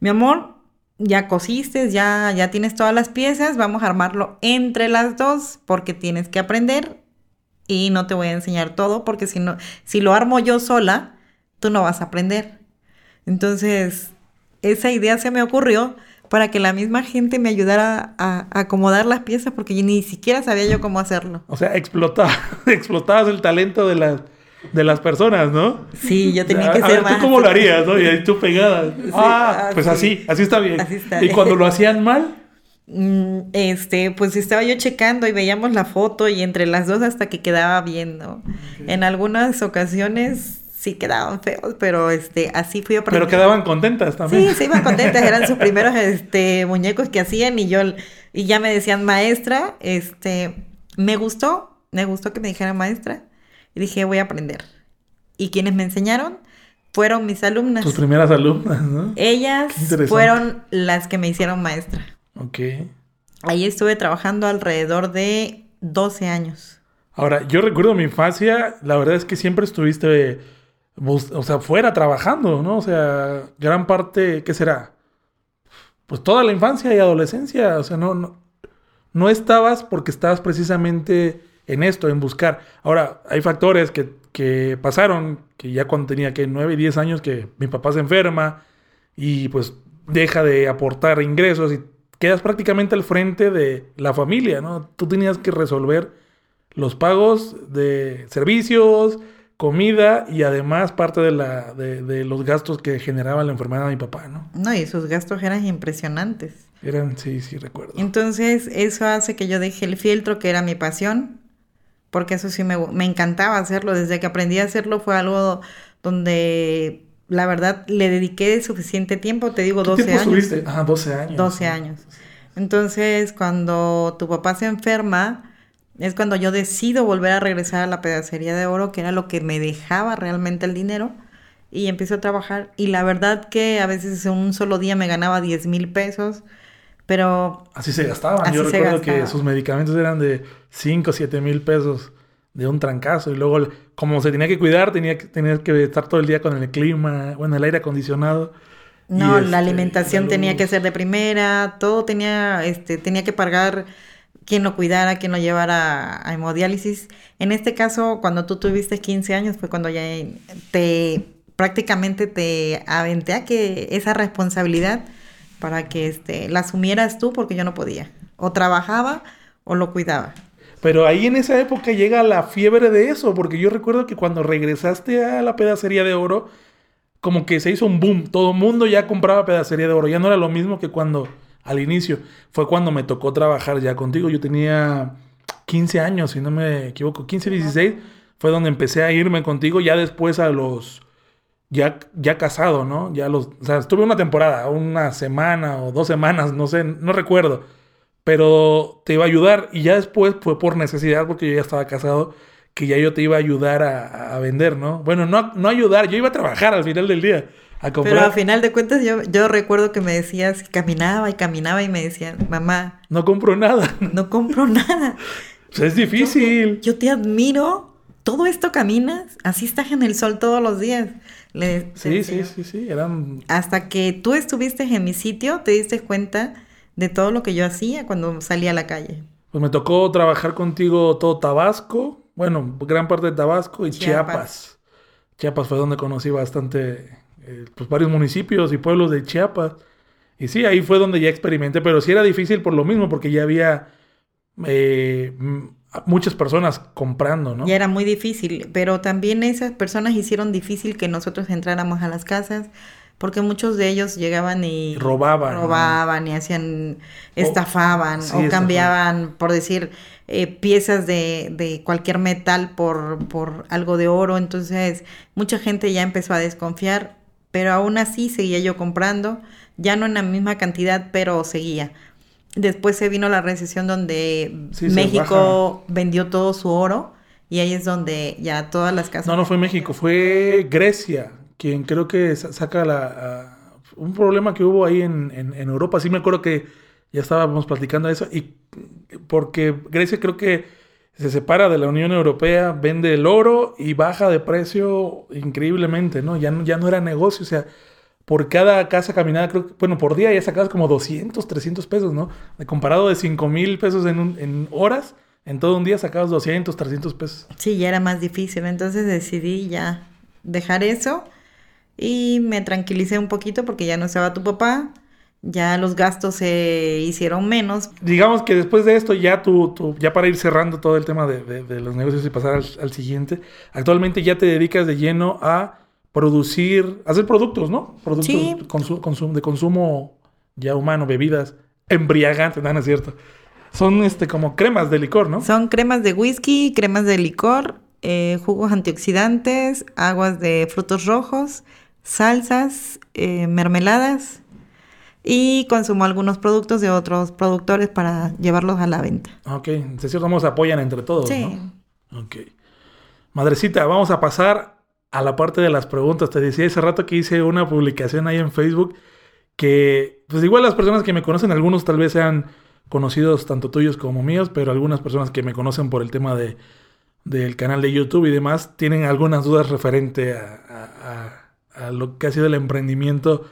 mi amor, ya cosiste, ya, ya tienes todas las piezas, vamos a armarlo entre las dos porque tienes que aprender y no te voy a enseñar todo porque si no, si lo armo yo sola, tú no vas a aprender. Entonces, esa idea se me ocurrió para que la misma gente me ayudara a, acomodar las piezas porque ni siquiera sabía yo cómo hacerlo. O sea, explotaba, explotabas el talento de las, de las personas, ¿no? Sí, yo tenía que ser ver, ¿Tú cómo lo harías, no? Y ahí tú pegada. ah, pues así, así está bien. y cuando lo hacían mal. Mm, este, pues estaba yo checando y veíamos la foto y entre las dos hasta que quedaba bien, ¿no? En algunas ocasiones sí quedaban feos, pero este, así fui aprendiendo. Pero quedaban contentas también. Sí, se iban contentas, eran sus primeros este, muñecos que hacían y yo, y ya me decían maestra, este, me gustó, me gustó que me dijeran maestra, y dije, voy a aprender. Y quienes me enseñaron fueron mis alumnas. Tus primeras alumnas, ¿no? Ellas fueron las que me hicieron maestra. Ok. Ahí estuve trabajando alrededor de 12 años. Ahora, yo recuerdo mi infancia, la verdad es que siempre estuviste o sea, fuera trabajando, ¿no? O sea, gran parte, ¿qué será? Pues toda la infancia y adolescencia, o sea, no, no, no estabas porque estabas precisamente en esto, en buscar. Ahora, hay factores que, que pasaron, que ya cuando tenía que 9, 10 años, que mi papá se enferma y pues deja de aportar ingresos y quedas prácticamente al frente de la familia, ¿no? Tú tenías que resolver los pagos de servicios, comida y además parte de, la, de, los gastos que generaba la enfermedad de mi papá, ¿no? No, y sus gastos eran impresionantes. Eran, sí, sí, recuerdo. Entonces, eso hace que yo deje el fieltro, que era mi pasión, porque eso sí me, me encantaba hacerlo. Desde que aprendí a hacerlo fue algo donde la verdad le dediqué suficiente tiempo, te digo 12 años. Subiste? Ah, 12 años. 12 años. Entonces, cuando tu papá se enferma, es cuando yo decido volver a regresar a la pedacería de oro, que era lo que me dejaba realmente el dinero, y empiezo a trabajar. Y la verdad que a veces en un solo día me ganaba 10 mil pesos, pero... Así se gastaban. yo recuerdo que sus medicamentos eran de 5 7 mil pesos de un trancazo. Y luego, como se tenía que cuidar, tenía que, tenía que estar todo el día con el clima, bueno, el aire acondicionado. No, la este, alimentación tenía que ser de primera, todo tenía, este, tenía que pagar quien lo cuidara, quien lo llevara a hemodiálisis. En este caso, cuando tú tuviste 15 años, fue cuando ya te prácticamente te aventé a que esa responsabilidad para que este, la asumieras tú porque yo no podía. O trabajaba o lo cuidaba. Pero ahí en esa época llega la fiebre de eso, porque yo recuerdo que cuando regresaste a la pedacería de oro, como que se hizo un boom. Todo el mundo ya compraba pedacería de oro. Ya no era lo mismo que cuando al inicio. Fue cuando me tocó trabajar ya contigo. Yo tenía 15 años, si no me equivoco, 15, 16. Fue donde empecé a irme contigo. Ya después a los ya, ya casado, ¿no? Ya los, o sea, estuve una temporada, una semana o dos semanas, no sé, no recuerdo. Pero te iba a ayudar y ya después fue por necesidad, porque yo ya estaba casado, que ya yo te iba a ayudar a, a vender, ¿no? Bueno, no, no ayudar, yo iba a trabajar al final del día. A comprar. Pero al final de cuentas yo, yo recuerdo que me decías caminaba y caminaba y me decían, mamá, No compro nada. no compro nada. Pues es difícil. Yo te admiro. Todo esto caminas, así estás en el sol todos los días. Le- Sí, sí, sí, sí. Eran. Hasta que tú estuviste en mi sitio, te diste cuenta de todo lo que yo hacía cuando salía a la calle. Pues me tocó trabajar contigo todo Tabasco. Bueno, gran parte de Tabasco y Chiapas. Chiapas. Chiapas fue donde conocí bastante, eh, pues varios municipios y pueblos de Chiapas. Y sí, ahí fue donde ya experimenté, pero sí era difícil por lo mismo, porque ya había eh, muchas personas comprando, ¿no? Ya era muy difícil, pero también esas personas hicieron difícil que nosotros entráramos a las casas, porque muchos de ellos llegaban y Robaban, ¿no? robaban y hacían, estafaban sí, o estafaban. cambiaban, por decir, eh, piezas de, de cualquier metal por, por algo de oro. Entonces, mucha gente ya empezó a desconfiar, pero aún así seguía yo comprando, ya no en la misma cantidad, pero seguía. Después se vino la recesión donde Sí, México vendió todo su oro y ahí es donde ya todas las casas... No, no fue México, fue Grecia, quien creo que sa- saca la, un problema que hubo ahí en, en- en Europa. Sí me acuerdo que ya estábamos platicando de eso, y porque Grecia creo que se separa de la Unión Europea, vende el oro y baja de precio increíblemente, ¿no? Ya no, ya no era negocio, o sea, por cada casa caminada, creo que, bueno, por día ya sacabas como 200, 300 pesos, ¿no? Comparado de 5 mil pesos en, un- en horas, en todo un día sacabas 200, 300 pesos. Sí, ya era más difícil, entonces decidí ya dejar eso y me tranquilicé un poquito porque ya no estaba tu papá, ya los gastos se hicieron menos. Digamos que después de esto, ya tú, tú- ya para ir cerrando todo el tema de, de- de los negocios y pasar al, al siguiente, actualmente ya te dedicas de lleno a producir, hacer productos, ¿no? Productos Sí. consu- consum- de consumo ya humano, bebidas embriagantes, no, no es cierto. Son este como cremas de licor, ¿no? Son cremas de whisky, cremas de licor, eh, jugos antioxidantes, aguas de frutos rojos, salsas, eh, mermeladas y consumo algunos productos de otros productores para llevarlos a la venta. Ok, de cierto modo se apoyan entre todos, Sí. ¿no? Ok. Madrecita, vamos a pasar a la parte de las preguntas. Te decía hace rato que hice una publicación ahí en Facebook que, pues igual las personas que me conocen, algunos tal vez sean conocidos tanto tuyos como míos, pero algunas personas que me conocen por el tema de, del canal de YouTube y demás, tienen algunas dudas referente a, a- a- a lo que ha sido el emprendimiento,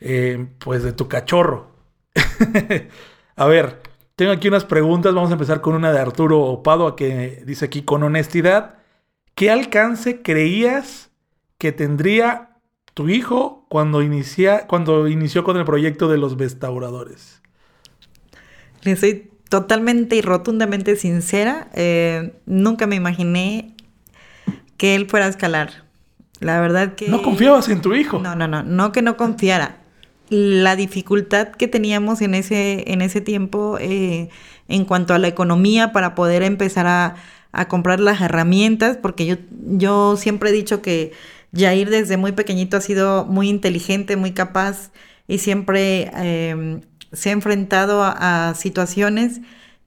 eh, pues de tu cachorro. a ver, tengo aquí unas preguntas. Vamos a empezar con una de Arturo Opado, que dice aquí, con honestidad, ¿qué alcance creías que tendría tu hijo cuando, inicia, cuando inició con el proyecto de los restauradores? Le soy totalmente y rotundamente sincera. eh, nunca me imaginé que él fuera a escalar. La verdad que... ¿No confiabas en tu hijo? No, no, no, no que no confiara. La dificultad que teníamos en ese, en ese tiempo eh, en cuanto a la economía para poder empezar a, comprar las herramientas, porque yo, yo siempre he dicho que Jair desde muy pequeñito ha sido muy inteligente, muy capaz y siempre eh, se ha enfrentado a, situaciones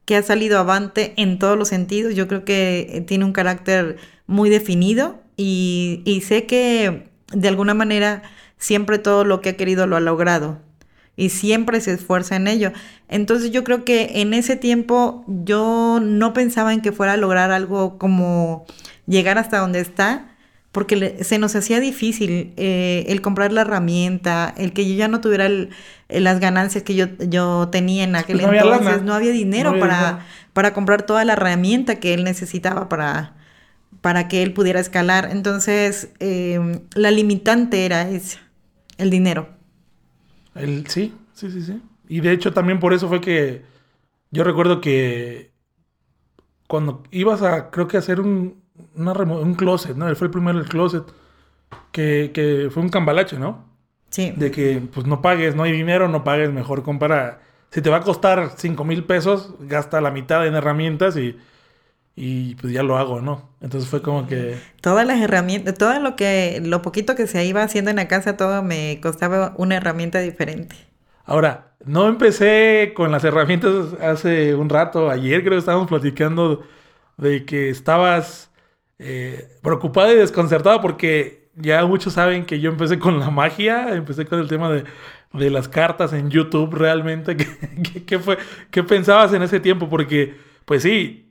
que ha salido avante en todos los sentidos. Yo creo que tiene un carácter muy definido y sé que de alguna manera siempre todo lo que ha querido lo ha logrado y siempre se esfuerza en ello. Entonces yo creo que en ese tiempo yo no pensaba en que fuera a lograr algo como llegar hasta donde está, porque le- se nos hacía difícil eh, el comprar la herramienta, el que yo ya no tuviera el- el- las ganancias que yo, yo tenía en aquel no había entonces, no había dinero No había para, dinero. para comprar toda la herramienta que él necesitaba para, para que él pudiera escalar. Entonces, eh, la limitante era esa, el dinero. El, sí, sí, sí, sí. Y de hecho también por eso fue que yo recuerdo que cuando ibas a, creo que hacer un, una remo- un closet, ¿no? Fue el primero el closet, que, que fue un cambalache, ¿no? Sí. De que pues no pagues, no hay dinero, no pagues, mejor compra. Si te va a costar 5 mil pesos, gasta la mitad en herramientas y, y pues ya lo hago, ¿no? Entonces fue como que... Todas las herramientas, todo lo que, lo poquito que se iba haciendo en la casa, todo me costaba una herramienta diferente. Ahora, no empecé con las herramientas hace un rato, ayer creo que estábamos platicando de que estabas eh, preocupada y desconcertada porque ya muchos saben que yo empecé con la magia, empecé con el tema de, de las cartas en YouTube realmente. ¿Qué, qué, fue, ¿Qué pensabas en ese tiempo? Porque, pues sí,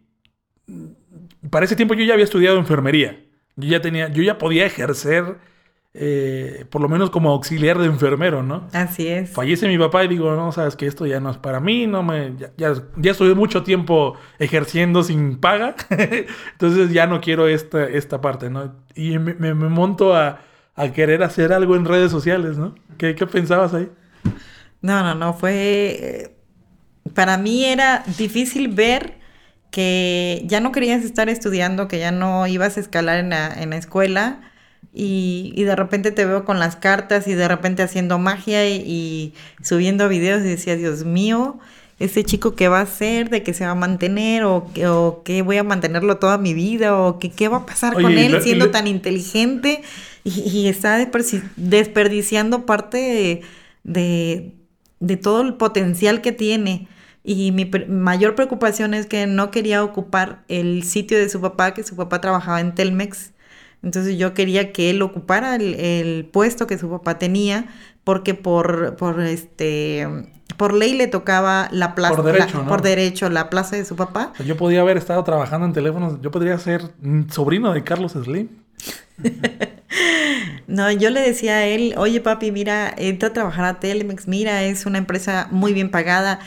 para ese tiempo yo ya había estudiado enfermería. Yo ya tenía, yo ya podía ejercer, eh, por lo menos como auxiliar de enfermero, ¿no? Así es. Fallece mi papá y digo, no, sabes que esto ya no es para mí, no me, ya, ya, ya estuve mucho tiempo ejerciendo sin paga, entonces ya no quiero esta, esta parte, ¿no? Y me, me, me monto a, a, querer hacer algo en redes sociales, ¿no? ¿Qué, qué pensabas ahí? No, no, no, fue... Para mí era difícil ver que ya no querías estar estudiando, que ya no ibas a escalar en la, en la escuela y, y, de repente te veo con las cartas y de repente haciendo magia y, y, subiendo videos y decía, Dios mío, ese chico qué va a hacer, de qué se va a mantener o, o qué voy a mantenerlo toda mi vida o que, qué va a pasar Oye, con él siendo tan inteligente y, y está desperdiciando parte de, de, de todo el potencial que tiene. Y mi mayor preocupación es que no quería ocupar el sitio de su papá, que su papá trabajaba en Telmex. Entonces yo quería que él ocupara el, el puesto que su papá tenía, porque por, por este por ley le tocaba la plaza por derecho, la, ¿no? por derecho la plaza de su papá. Yo podía haber estado trabajando en teléfonos, yo podría ser sobrino de Carlos Slim. no, yo le decía a él, oye papi, mira, entra a trabajar a Telmex, mira, es una empresa muy bien pagada,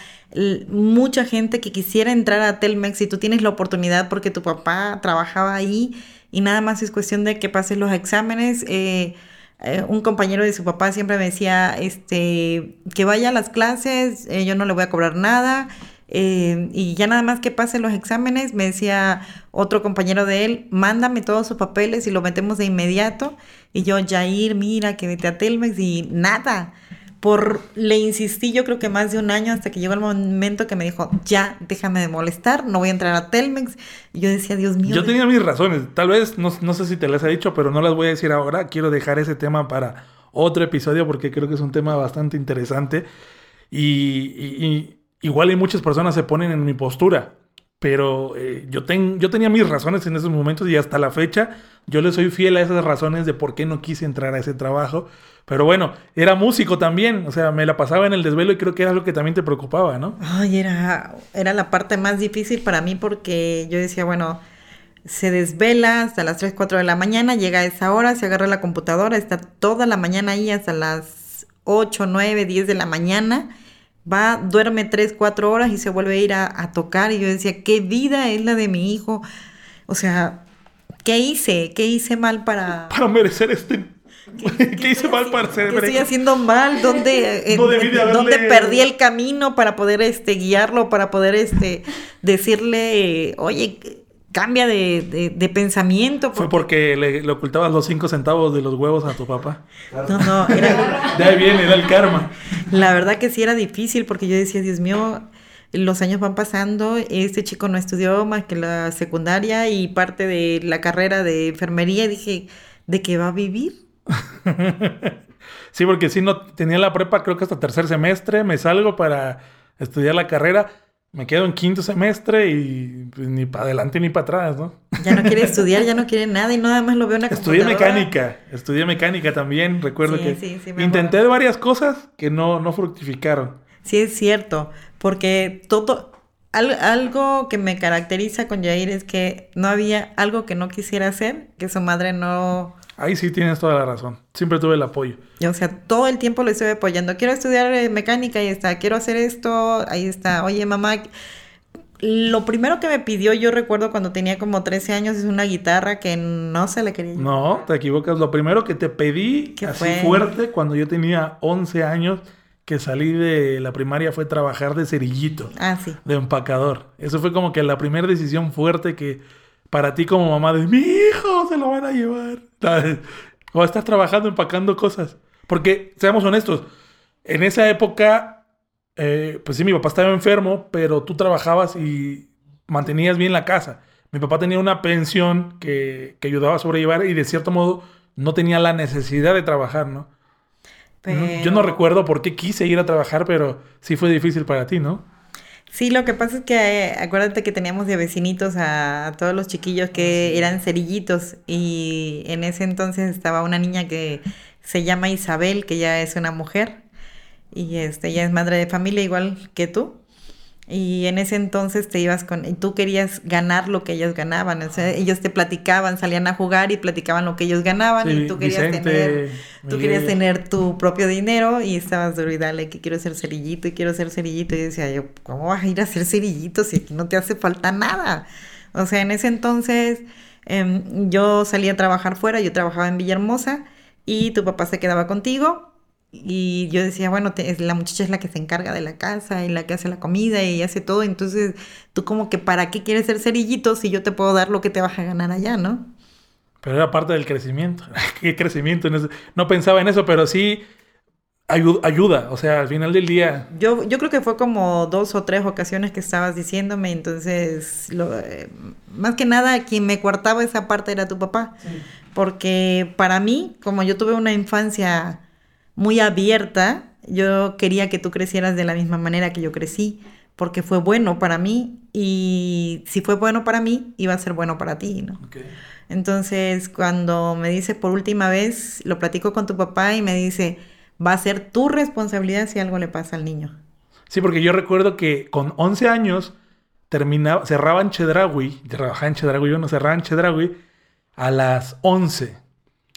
mucha gente que quisiera entrar a Telmex y tú tienes la oportunidad porque tu papá trabajaba ahí y nada más es cuestión de que pases los exámenes. Eh, eh, un compañero de su papá siempre me decía este, que vaya a las clases, eh, yo no le voy a cobrar nada. Eh, y ya nada más que pase los exámenes, me decía otro compañero de él, mándame todos sus papeles y lo metemos de inmediato. Y yo, Jair, mira, que vete a Telmex y nada por le insistí yo creo que más de un año hasta que llegó el momento que me dijo, ya, déjame de molestar, no voy a entrar a Telmex. Y yo decía, Dios mío. Yo tenía mis razones, tal vez, no, no, sé si te las he dicho, pero no las voy a decir ahora. Quiero dejar ese tema para otro episodio porque creo que es un tema bastante interesante. Y, y, y igual y muchas personas se ponen en mi postura. Pero eh, yo, ten, yo tenía mis razones en esos momentos y hasta la fecha yo le soy fiel a esas razones de por qué no quise entrar a ese trabajo. Pero bueno, era músico también, o sea, me la pasaba en el desvelo y creo que era lo que también te preocupaba, ¿no? Ay, era, era la parte más difícil para mí porque yo decía, bueno, se desvela hasta las 3, 4 de la mañana, llega a esa hora, se agarra la computadora, está toda la mañana ahí hasta las 8, 9, 10 de la mañana va, duerme 3, 4 horas y se vuelve a ir a, a, tocar. Y yo decía, ¿qué vida es la de mi hijo? O sea, ¿qué hice? ¿Qué hice mal para... Para merecer este... ¿Qué, ¿Qué hice mal para ser... ¿Qué estoy haciendo mal? ¿Dónde, no debí de haberle... ¿dónde perdí el camino para poder este, guiarlo, para poder este, decirle, oye, cambia de, de, de, pensamiento. Porque... Fue porque le, le, ocultabas los cinco centavos de los huevos a tu papá. No, no, era... De ahí viene, era el karma. La verdad que sí era difícil porque yo decía, Dios mío, los años van pasando, este chico no estudió más que la secundaria y parte de la carrera de enfermería y dije, ¿de qué va a vivir? sí, porque si no tenía la prepa creo que hasta tercer semestre, me salgo para estudiar la carrera me quedo en quinto semestre y pues, ni para adelante ni para atrás, ¿no? Ya no quiere estudiar, ya no quiere nada y nada más lo veo en la Estudié mecánica, estudié mecánica también, recuerdo sí, que sí, sí, intenté acuerdo. varias cosas que no, no fructificaron. Sí, es cierto, porque todo, al, algo que me caracteriza con Jair es que no había algo que no quisiera hacer, que su madre no... Ahí sí tienes toda la razón. Siempre tuve el apoyo. O sea, todo el tiempo lo estoy apoyando. Quiero estudiar eh, mecánica, ahí está. Quiero hacer esto, ahí está. Oye, mamá, lo primero que me pidió, yo recuerdo cuando tenía como 13 años, es una guitarra que no se le quería. No, te equivocas. Lo primero que te pedí, así fue? fuerte, cuando yo tenía 11 años, que salí de la primaria, fue trabajar de cerillito. Ah, sí. De empacador. Eso fue como que la primera decisión fuerte que para ti como mamá de mi hijo se lo van a llevar. O estás trabajando empacando cosas. Porque, seamos honestos, en esa época, eh, pues sí, mi papá estaba enfermo, pero tú trabajabas y mantenías bien la casa. mi papá tenía una pensión que, que ayudaba a sobrellevar y de cierto modo no tenía la necesidad de trabajar, ¿no? Yo no recuerdo por qué quise ir a trabajar, pero sí fue difícil para ti, ¿no? Sí, lo que pasa es que eh, acuérdate que teníamos de vecinitos a, todos los chiquillos que ah, eran cerillitos y en ese entonces estaba una niña que se llama Isabel, que ya es una mujer y este, ella es madre de familia igual que tú. Y en ese entonces te ibas con, y tú querías ganar lo que ellos ganaban, o sea, ellos te platicaban, salían a jugar y platicaban lo que ellos ganaban y tú querías tener, tú querías tener tu propio dinero y estabas duro y dale que quiero ser cerillito y quiero ser cerillito y decía yo, ¿cómo vas a ir a ser cerillito si aquí no te hace falta nada? O sea, en ese entonces em, yo salía a trabajar fuera, yo trabajaba en Villahermosa y tu papá se quedaba contigo y yo decía, bueno, la muchacha es la que se encarga de la casa y la que hace la comida y hace todo. Entonces, tú como que, ¿para qué quieres ser cerillito si yo te puedo dar lo que te vas a ganar allá, no? Pero era parte del crecimiento. ¿Qué crecimiento? No pensaba en eso, pero sí ayuda. O sea, al final del día. Yo, yo creo que fue como dos o tres ocasiones que estabas diciéndome. Entonces, lo, eh, más que nada, quien me cuartaba esa parte era tu papá. Porque para mí, como yo tuve una infancia muy abierta, yo quería que tú crecieras de la misma manera que yo crecí, porque fue bueno para mí y si fue bueno para mí, iba a ser bueno para ti, ¿no? Entonces, cuando me dice por última vez, lo platico con tu papá y me dice, va a ser tu responsabilidad si algo le pasa al niño. Sí, porque yo recuerdo que con 11 años terminaba, cerraban Chedraui, trabajaba en Chedraui, yo no cerraban Chedraui a las 11.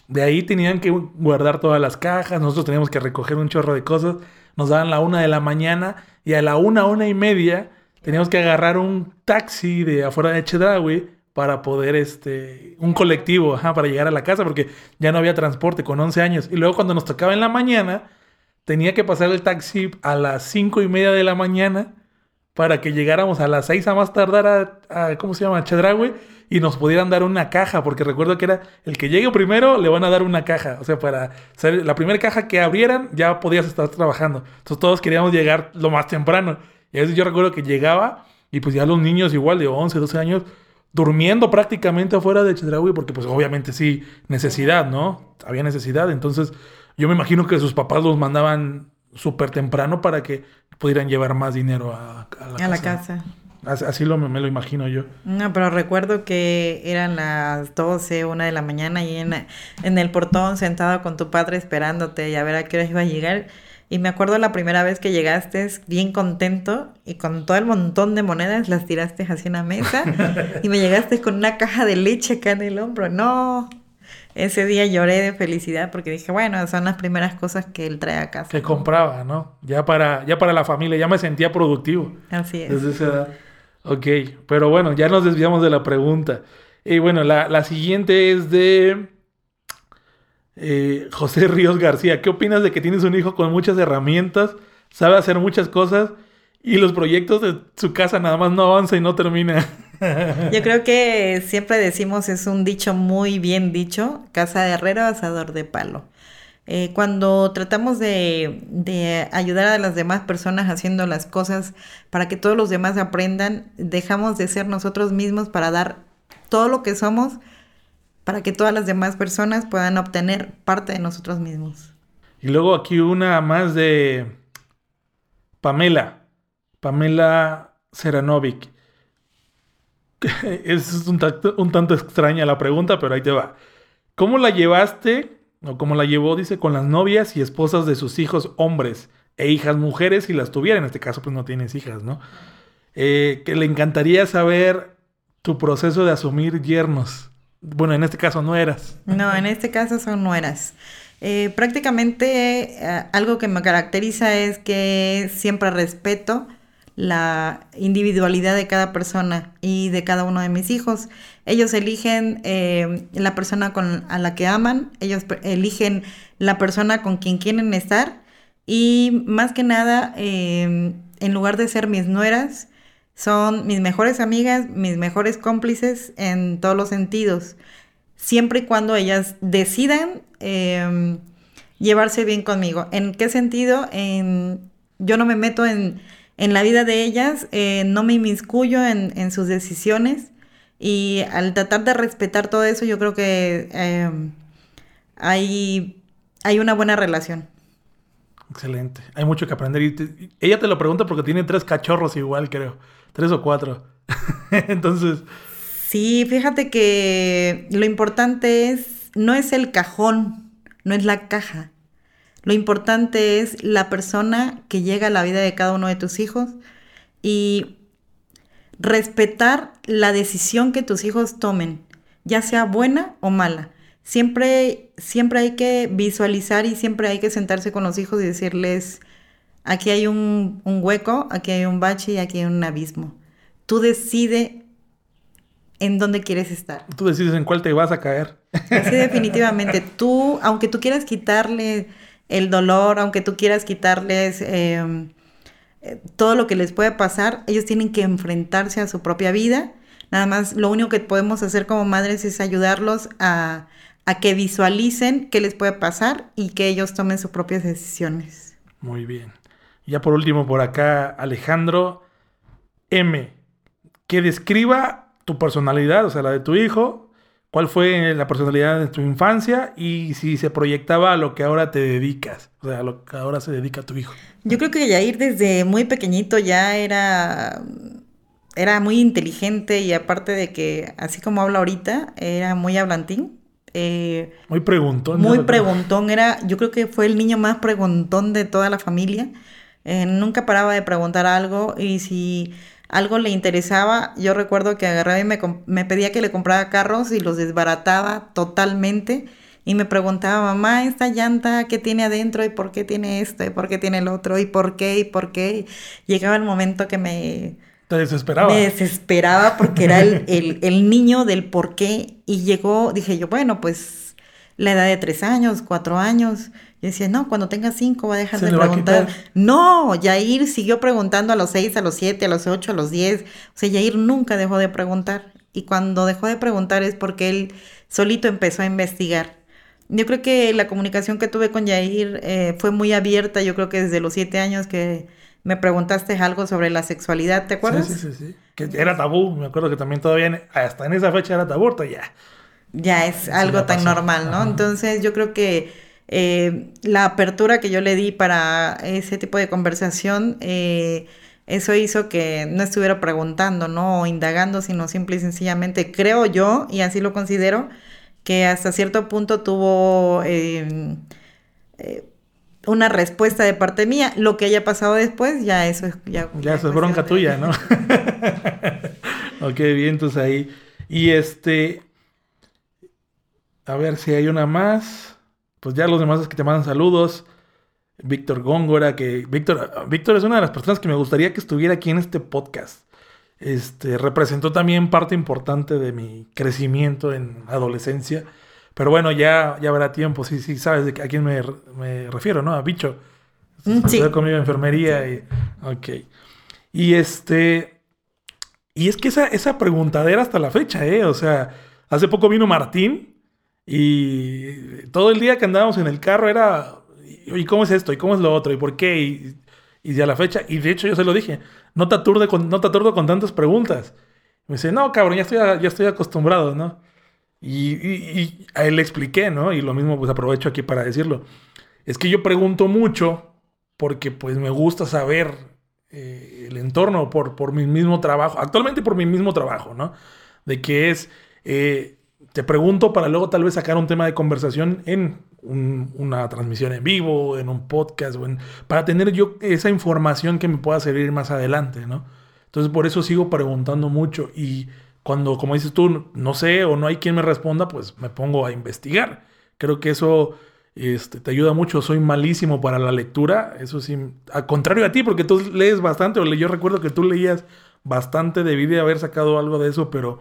De ahí tenían que guardar todas las cajas, nosotros teníamos que recoger un chorro de cosas, nos daban la una de la mañana y a la una, una y media teníamos que agarrar un taxi de afuera de Chedraui para poder, este, un colectivo, para llegar a la casa, porque ya no había transporte con 11 años. Y luego cuando nos tocaba en la mañana, tenía que pasar el taxi a las cinco y media de la mañana para que llegáramos a las seis a más tardar a, ¿cómo se llama? A Chedraui y nos pudieran dar una caja, porque recuerdo que era el que llegue primero le van a dar una caja, o sea, para ser la primera caja que abrieran ya podías estar trabajando. Entonces todos queríamos llegar lo más temprano. Y a veces yo recuerdo que llegaba y pues ya los niños igual de 11, 12 años durmiendo prácticamente afuera de Chedraui, porque pues obviamente sí, necesidad, ¿no? Había necesidad, entonces yo me imagino que sus papás los mandaban súper temprano para que pudieran llevar más dinero a, la casa. Así lo, me lo imagino yo. No, pero recuerdo que eran las 12, una de la mañana y en, en el portón sentado con tu padre esperándote y a ver a qué hora iba a llegar. Y me acuerdo la primera vez que llegaste bien contento y con todo el montón de monedas las tiraste hacia una mesa y me llegaste con una caja de leche acá en el hombro. No, ese día lloré de felicidad porque dije, bueno, son las primeras cosas que él trae a casa. Que compraba, ¿no? Ya para, ya para la familia, ya me sentía productivo. Así es. Desde esa edad. Ok, pero bueno, ya nos desviamos de la pregunta. Y bueno, la, siguiente es de eh, José Ríos García. ¿Qué opinas de que tienes un hijo con muchas herramientas, sabe hacer muchas cosas y los proyectos de su casa nada más no avanza y no termina? Yo creo que siempre decimos, es un dicho muy bien dicho, casa de herrero, asador de palo. Eh, cuando tratamos de, ayudar a las demás personas haciendo las cosas para que todos los demás aprendan, dejamos de ser nosotros mismos para dar todo lo que somos para que todas las demás personas puedan obtener parte de nosotros mismos. Y luego aquí una más de Pamela, Pamela Seranovic. Es un un tanto extraña la pregunta, pero ahí te va. ¿Cómo la llevaste o como la llevó, dice, con las novias y esposas de sus hijos hombres e hijas mujeres, si las tuviera, en este caso pues no tienes hijas, ¿no? Eh, que le encantaría saber tu proceso de asumir yernos. Bueno, en este caso no eras. No, en este caso son nueras. Eh, prácticamente eh, algo que me caracteriza es que siempre respeto la individualidad de cada persona y de cada uno de mis hijos. Ellos eligen eh, la persona con, a la que aman, ellos eligen la persona con quien quieren estar y más que nada, em, en lugar de ser mis nueras, son mis mejores amigas, mis mejores cómplices en todos los sentidos, siempre y cuando ellas decidan em, llevarse bien conmigo. ¿En qué sentido? En, yo no me meto en, la vida de ellas, eh, no me inmiscuyo en sus decisiones Y al tratar de respetar todo eso, yo creo que em, hay, hay una buena relación. Excelente. Hay mucho que aprender. Y ella te lo pregunta porque tiene tres cachorros igual, creo. Tres o cuatro. Entonces... Sí, fíjate que lo importante es, no es el cajón, no es la caja. Lo importante es la persona que llega a la vida de cada uno de tus hijos y respetar la decisión que tus hijos tomen, ya sea buena o mala. Siempre, siempre hay que visualizar y siempre hay que sentarse con los hijos y decirles, aquí hay un, hueco, aquí hay un bache y aquí hay un abismo. Tú decide en dónde quieres estar. Tú decides en cuál te vas a caer. Sí, definitivamente. Tú, aunque tú quieras quitarle el dolor, aunque tú quieras quitarles em, eh, todo lo que les puede pasar, ellos tienen que enfrentarse a su propia vida. Nada más, lo único que podemos hacer como madres es ayudarlos a, a que visualicen qué les puede pasar y que ellos tomen sus propias decisiones. Muy bien. Ya por último, por acá, Alejandro M. Que describa tu personalidad, o sea, la de tu hijo, cuál fue la personalidad de tu infancia y si se proyectaba a lo que ahora te dedicas, o sea, a lo que ahora se dedica tu hijo. Yo creo que Yair desde muy pequeñito ya era, era muy inteligente y aparte de que, así como habla ahorita, era muy hablantín. Eh, muy preguntón. Muy preguntón, era, yo creo que fue el niño más preguntón de toda la familia. Eh, nunca paraba de preguntar algo y si algo le interesaba, yo recuerdo que agarraba y me, pedía que le comprara carros y los desbarataba totalmente. Y me preguntaba, mamá, esta llanta, ¿qué tiene adentro? ¿Y por qué tiene esto? ¿Y por qué tiene el otro? ¿Y por qué? ¿Y por qué? llegaba el momento que me... Te desesperaba. Me desesperaba porque era el, el niño del por qué. Y llegó, dije yo, bueno, pues la edad de tres años, cuatro años. Y decía, no, cuando tenga cinco va a dejar de preguntar. No, Yair siguió preguntando a los seis, a los siete, a los ocho, a los diez. O sea, Yair nunca dejó de preguntar. Y cuando dejó de preguntar es porque él solito empezó a investigar. Yo creo que la comunicación que tuve con Yair eh, fue muy abierta. Yo creo que desde los siete años que me preguntaste algo sobre la sexualidad, ¿te acuerdas? Sí, sí, sí. Que era tabú. Me acuerdo que también todavía, hasta en esa fecha era tabú, ya. Ya es algo tan normal, ¿no? Entonces yo creo que eh, la apertura que yo le di para ese tipo de conversación, eh, eso hizo que no estuviera preguntando, ¿no? O indagando, sino simple y sencillamente, creo yo, y así lo considero, que hasta cierto punto tuvo em, eh, una respuesta de parte mía. Lo que haya pasado después, ya eso es... Ya, ya eso es bronca tuya, ¿no? ok, bien, entonces ahí. Y este... A ver si hay una más pues ya los demás es que te mandan saludos. Víctor Góngora, que Víctor, Víctor es una de las personas que me gustaría que estuviera aquí en este podcast. Este, representó también parte importante de mi crecimiento en adolescencia. Pero bueno, ya, ya habrá tiempo, sí, sí, sabes a quién me, refiero, ¿no? A Bicho. Mm, sí. conmigo en enfermería y... Ok. Y este... Y es que esa, esa preguntadera hasta la fecha, ¿eh? O sea, hace poco vino Martín y todo el día que andábamos en el carro era, ¿y cómo es esto? ¿Y cómo es lo otro? ¿Y por qué? Y, y a la fecha, y de hecho yo se lo dije, no te, aturde con, no te aturdo con tantas preguntas. me dice, no, cabrón, ya estoy, ya estoy acostumbrado, ¿no? Y, a él le expliqué, ¿no? Y lo mismo pues aprovecho aquí para decirlo. Es que yo pregunto mucho porque pues me gusta saber eh, el entorno por, por mi mismo trabajo, actualmente por mi mismo trabajo, ¿no? De que es... Eh, te pregunto para luego tal vez sacar un tema de conversación en una transmisión en vivo, en un podcast, para tener yo esa información que me pueda servir más adelante, ¿no? Entonces por eso sigo preguntando mucho y cuando, como dices tú, no sé o no hay quien me responda, pues me pongo a investigar. Creo que eso este, te ayuda mucho. Soy malísimo para la lectura, eso sí, al contrario a ti, porque tú lees bastante, o yo recuerdo que tú leías bastante, debí de haber sacado algo de eso, pero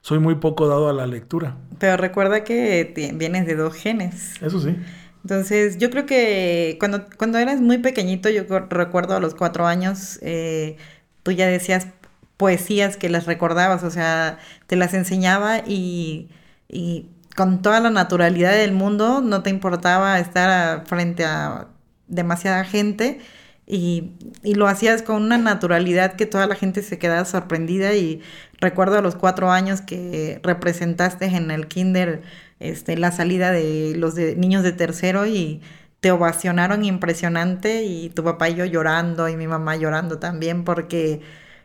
soy muy poco dado a la lectura. Pero recuerda que vienes de dos genes. Eso sí. Entonces, yo creo que cuando, cuando eras muy pequeñito, yo recuerdo a los cuatro años, eh, tú ya decías poesías que las recordabas, o sea, te las enseñaba y, y con toda la naturalidad del mundo no te importaba estar frente a demasiada gente y, y, lo hacías con una naturalidad que toda la gente se quedaba sorprendida y recuerdo a los cuatro años que representaste en el kinder este, la salida de los de, niños de tercero y te ovacionaron impresionante y tu papá y yo llorando y mi mamá llorando también porque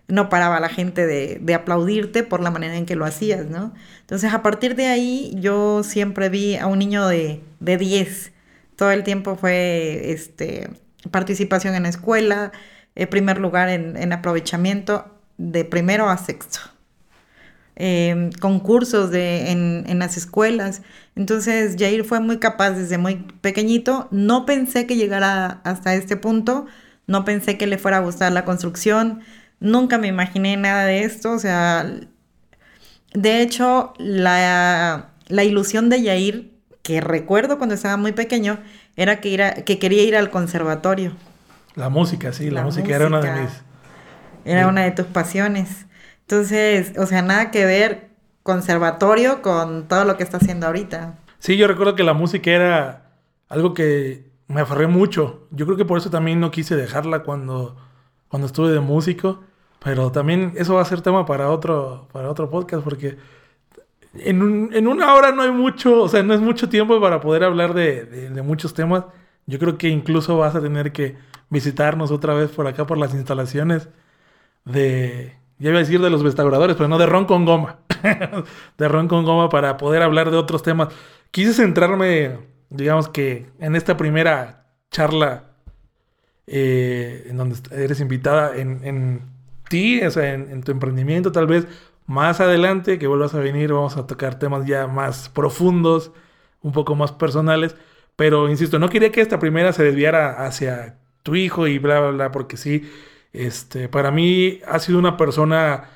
no paraba la gente de, aplaudirte por la manera en que lo hacías, ¿no? Entonces a partir de ahí yo siempre vi a un niño de, de 10, todo el tiempo fue este, participación en la escuela, eh, primer lugar en, aprovechamiento de primero a sexto. Eh, concursos de, en, en, las escuelas. Entonces Jair fue muy capaz desde muy pequeñito. No pensé que llegara hasta este punto. No pensé que le fuera a gustar la construcción. Nunca me imaginé nada de esto. O sea, de hecho, la, la ilusión de Jair, que recuerdo cuando estaba muy pequeño, era que, ir que quería ir al conservatorio. La música, sí, la, música, era una de mis... Era una de tus pasiones. Entonces, o sea, nada que ver conservatorio con todo lo que está haciendo ahorita. Sí, yo recuerdo que la música era algo que me aferré mucho. Yo creo que por eso también no quise dejarla cuando, cuando estuve de músico. Pero también eso va a ser tema para otro, para otro podcast porque en, un, en una hora no hay mucho, o sea, no es mucho tiempo para poder hablar de, de, de muchos temas. Yo creo que incluso vas a tener que visitarnos otra vez por acá por las instalaciones de, ya iba a decir de los restauradores, pero no de ron con goma. de ron con goma para poder hablar de otros temas. Quise centrarme, digamos que en esta primera charla eh, en donde eres invitada en, en ti, o sea, en, en, tu emprendimiento, tal vez más adelante que vuelvas a venir, vamos a tocar temas ya más profundos, un poco más personales. Pero insisto, no quería que esta primera se desviara hacia tu hijo y bla, bla, bla, porque sí este, para mí ha sido una persona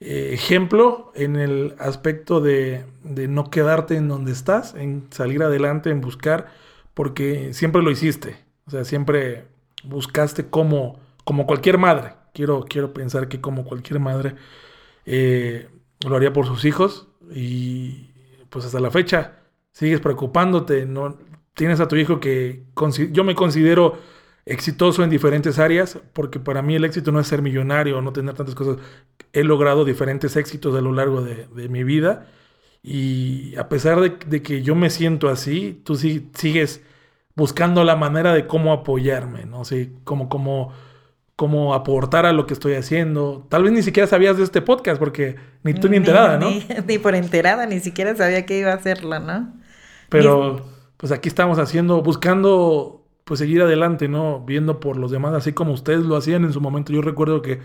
eh, ejemplo en el aspecto de, no quedarte en donde estás, en salir adelante, en buscar, porque siempre lo hiciste. O sea, siempre buscaste como, como cualquier madre. Quiero, quiero pensar que como cualquier madre eh, lo haría por sus hijos y pues hasta la fecha sigues preocupándote, no tienes a tu hijo que yo me considero exitoso en diferentes áreas, porque para mí el éxito no es ser millonario o no tener tantas cosas. He logrado diferentes éxitos a lo largo de, de mi vida y a pesar de, de, que yo me siento así, tú sí, sigues buscando la manera de cómo apoyarme, ¿no? sé cómo, cómo, cómo aportar a lo que estoy haciendo. Tal vez ni siquiera sabías de este podcast, porque ni tú ni enterada, ¿no? Ni, ni por enterada, ni siquiera sabía que iba a hacerla, ¿no? Pero, pues aquí estamos haciendo, buscando pues seguir adelante, ¿no? Viendo por los demás, así como ustedes lo hacían en su momento. Yo recuerdo que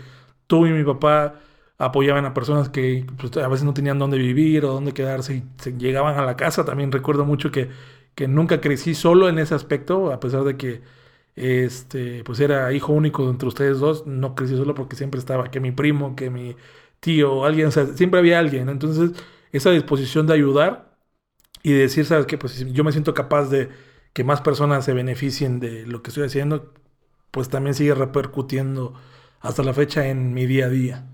tú y mi papá apoyaban a personas que pues, a veces no tenían dónde vivir o dónde quedarse y llegaban a la casa. También recuerdo mucho que, que nunca crecí solo en ese aspecto, a pesar de que este, pues era hijo único entre ustedes dos, no crecí solo porque siempre estaba que mi primo, que mi tío, alguien, o sea, siempre había alguien. Entonces, esa disposición de ayudar y de decir, ¿sabes qué? Pues yo me siento capaz de que más personas se beneficien de lo que estoy haciendo, pues también sigue repercutiendo hasta la fecha en mi día a día.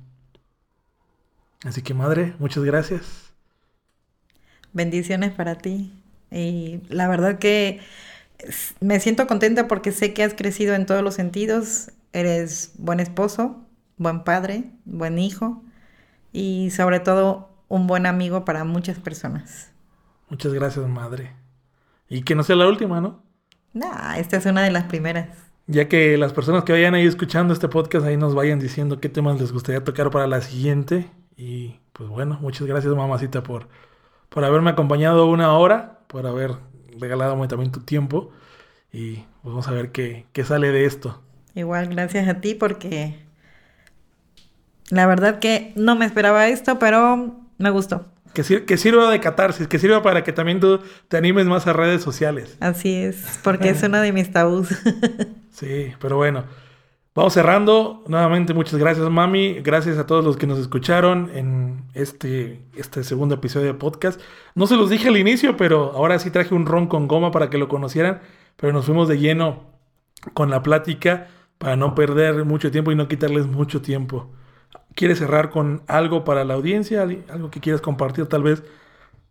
Así que madre, muchas gracias. Bendiciones para ti. Y la verdad que me siento contenta porque sé que has crecido en todos los sentidos. Eres buen esposo, buen padre, buen hijo y sobre todo un buen amigo para muchas personas. Muchas gracias, madre. Y que no sea la última, ¿no? Nah, esta es una de las primeras. Ya que las personas que vayan ahí escuchando este podcast ahí nos vayan diciendo qué temas les gustaría tocar para la siguiente. Y pues bueno, muchas gracias mamacita por, por haberme acompañado una hora, por haber regalado también tu tiempo. Y pues vamos a ver qué, qué sale de esto. Igual, gracias a ti porque la verdad que no me esperaba esto, pero me gustó. Que, que, sirva de catarsis, que sirva para que también tú te animes más a redes sociales. Así es, porque es uno de mis tabús. sí, pero bueno. Vamos cerrando. Nuevamente, muchas gracias, mami. Gracias a todos los que nos escucharon en este, este segundo episodio de podcast. No se los dije al inicio, pero ahora sí traje un ron con goma para que lo conocieran. Pero nos fuimos de lleno con la plática para no perder mucho tiempo y no quitarles mucho tiempo. ¿Quieres cerrar con algo para la audiencia? ¿Algo que quieras compartir tal vez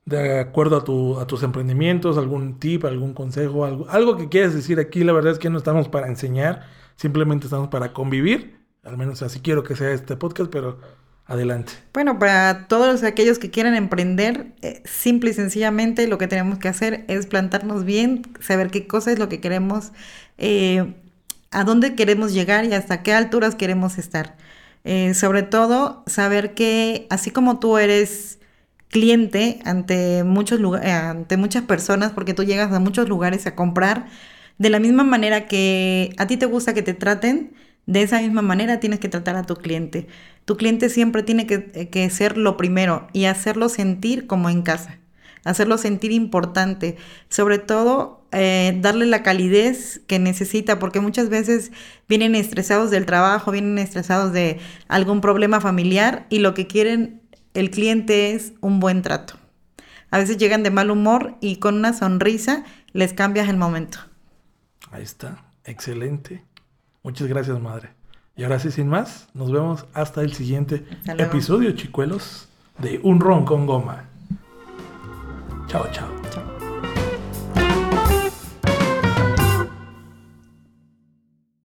de acuerdo a, tu, a tus emprendimientos, algún tip, algún consejo, algo, algo que quieras decir aquí. La verdad es que no estamos para enseñar, simplemente estamos para convivir. Al menos así quiero que sea este podcast, pero adelante. Bueno, para todos aquellos que quieran emprender, eh, simple y sencillamente lo que tenemos que hacer es plantarnos bien, saber qué cosa es lo que queremos, eh, a dónde queremos llegar y hasta qué alturas queremos estar. Eh, sobre todo, saber que así como tú eres cliente ante, muchos lugares, ante muchas personas, porque tú llegas a muchos lugares a comprar, de la misma manera que a ti te gusta que te traten, de esa misma manera tienes que tratar a tu cliente. Tu cliente siempre tiene que, que, ser lo primero y hacerlo sentir como en casa, hacerlo sentir importante, sobre todo eh, darle la calidez que necesita, porque muchas veces vienen estresados del trabajo, vienen estresados de algún problema familiar y lo que quieren el cliente es un buen trato. A veces llegan de mal humor y con una sonrisa les cambias el momento. Ahí está, excelente. Muchas gracias, madre. Y ahora sí, sin más, nos vemos hasta el siguiente episodio, chicuelos, de Un Ron con Goma. Chao, chao.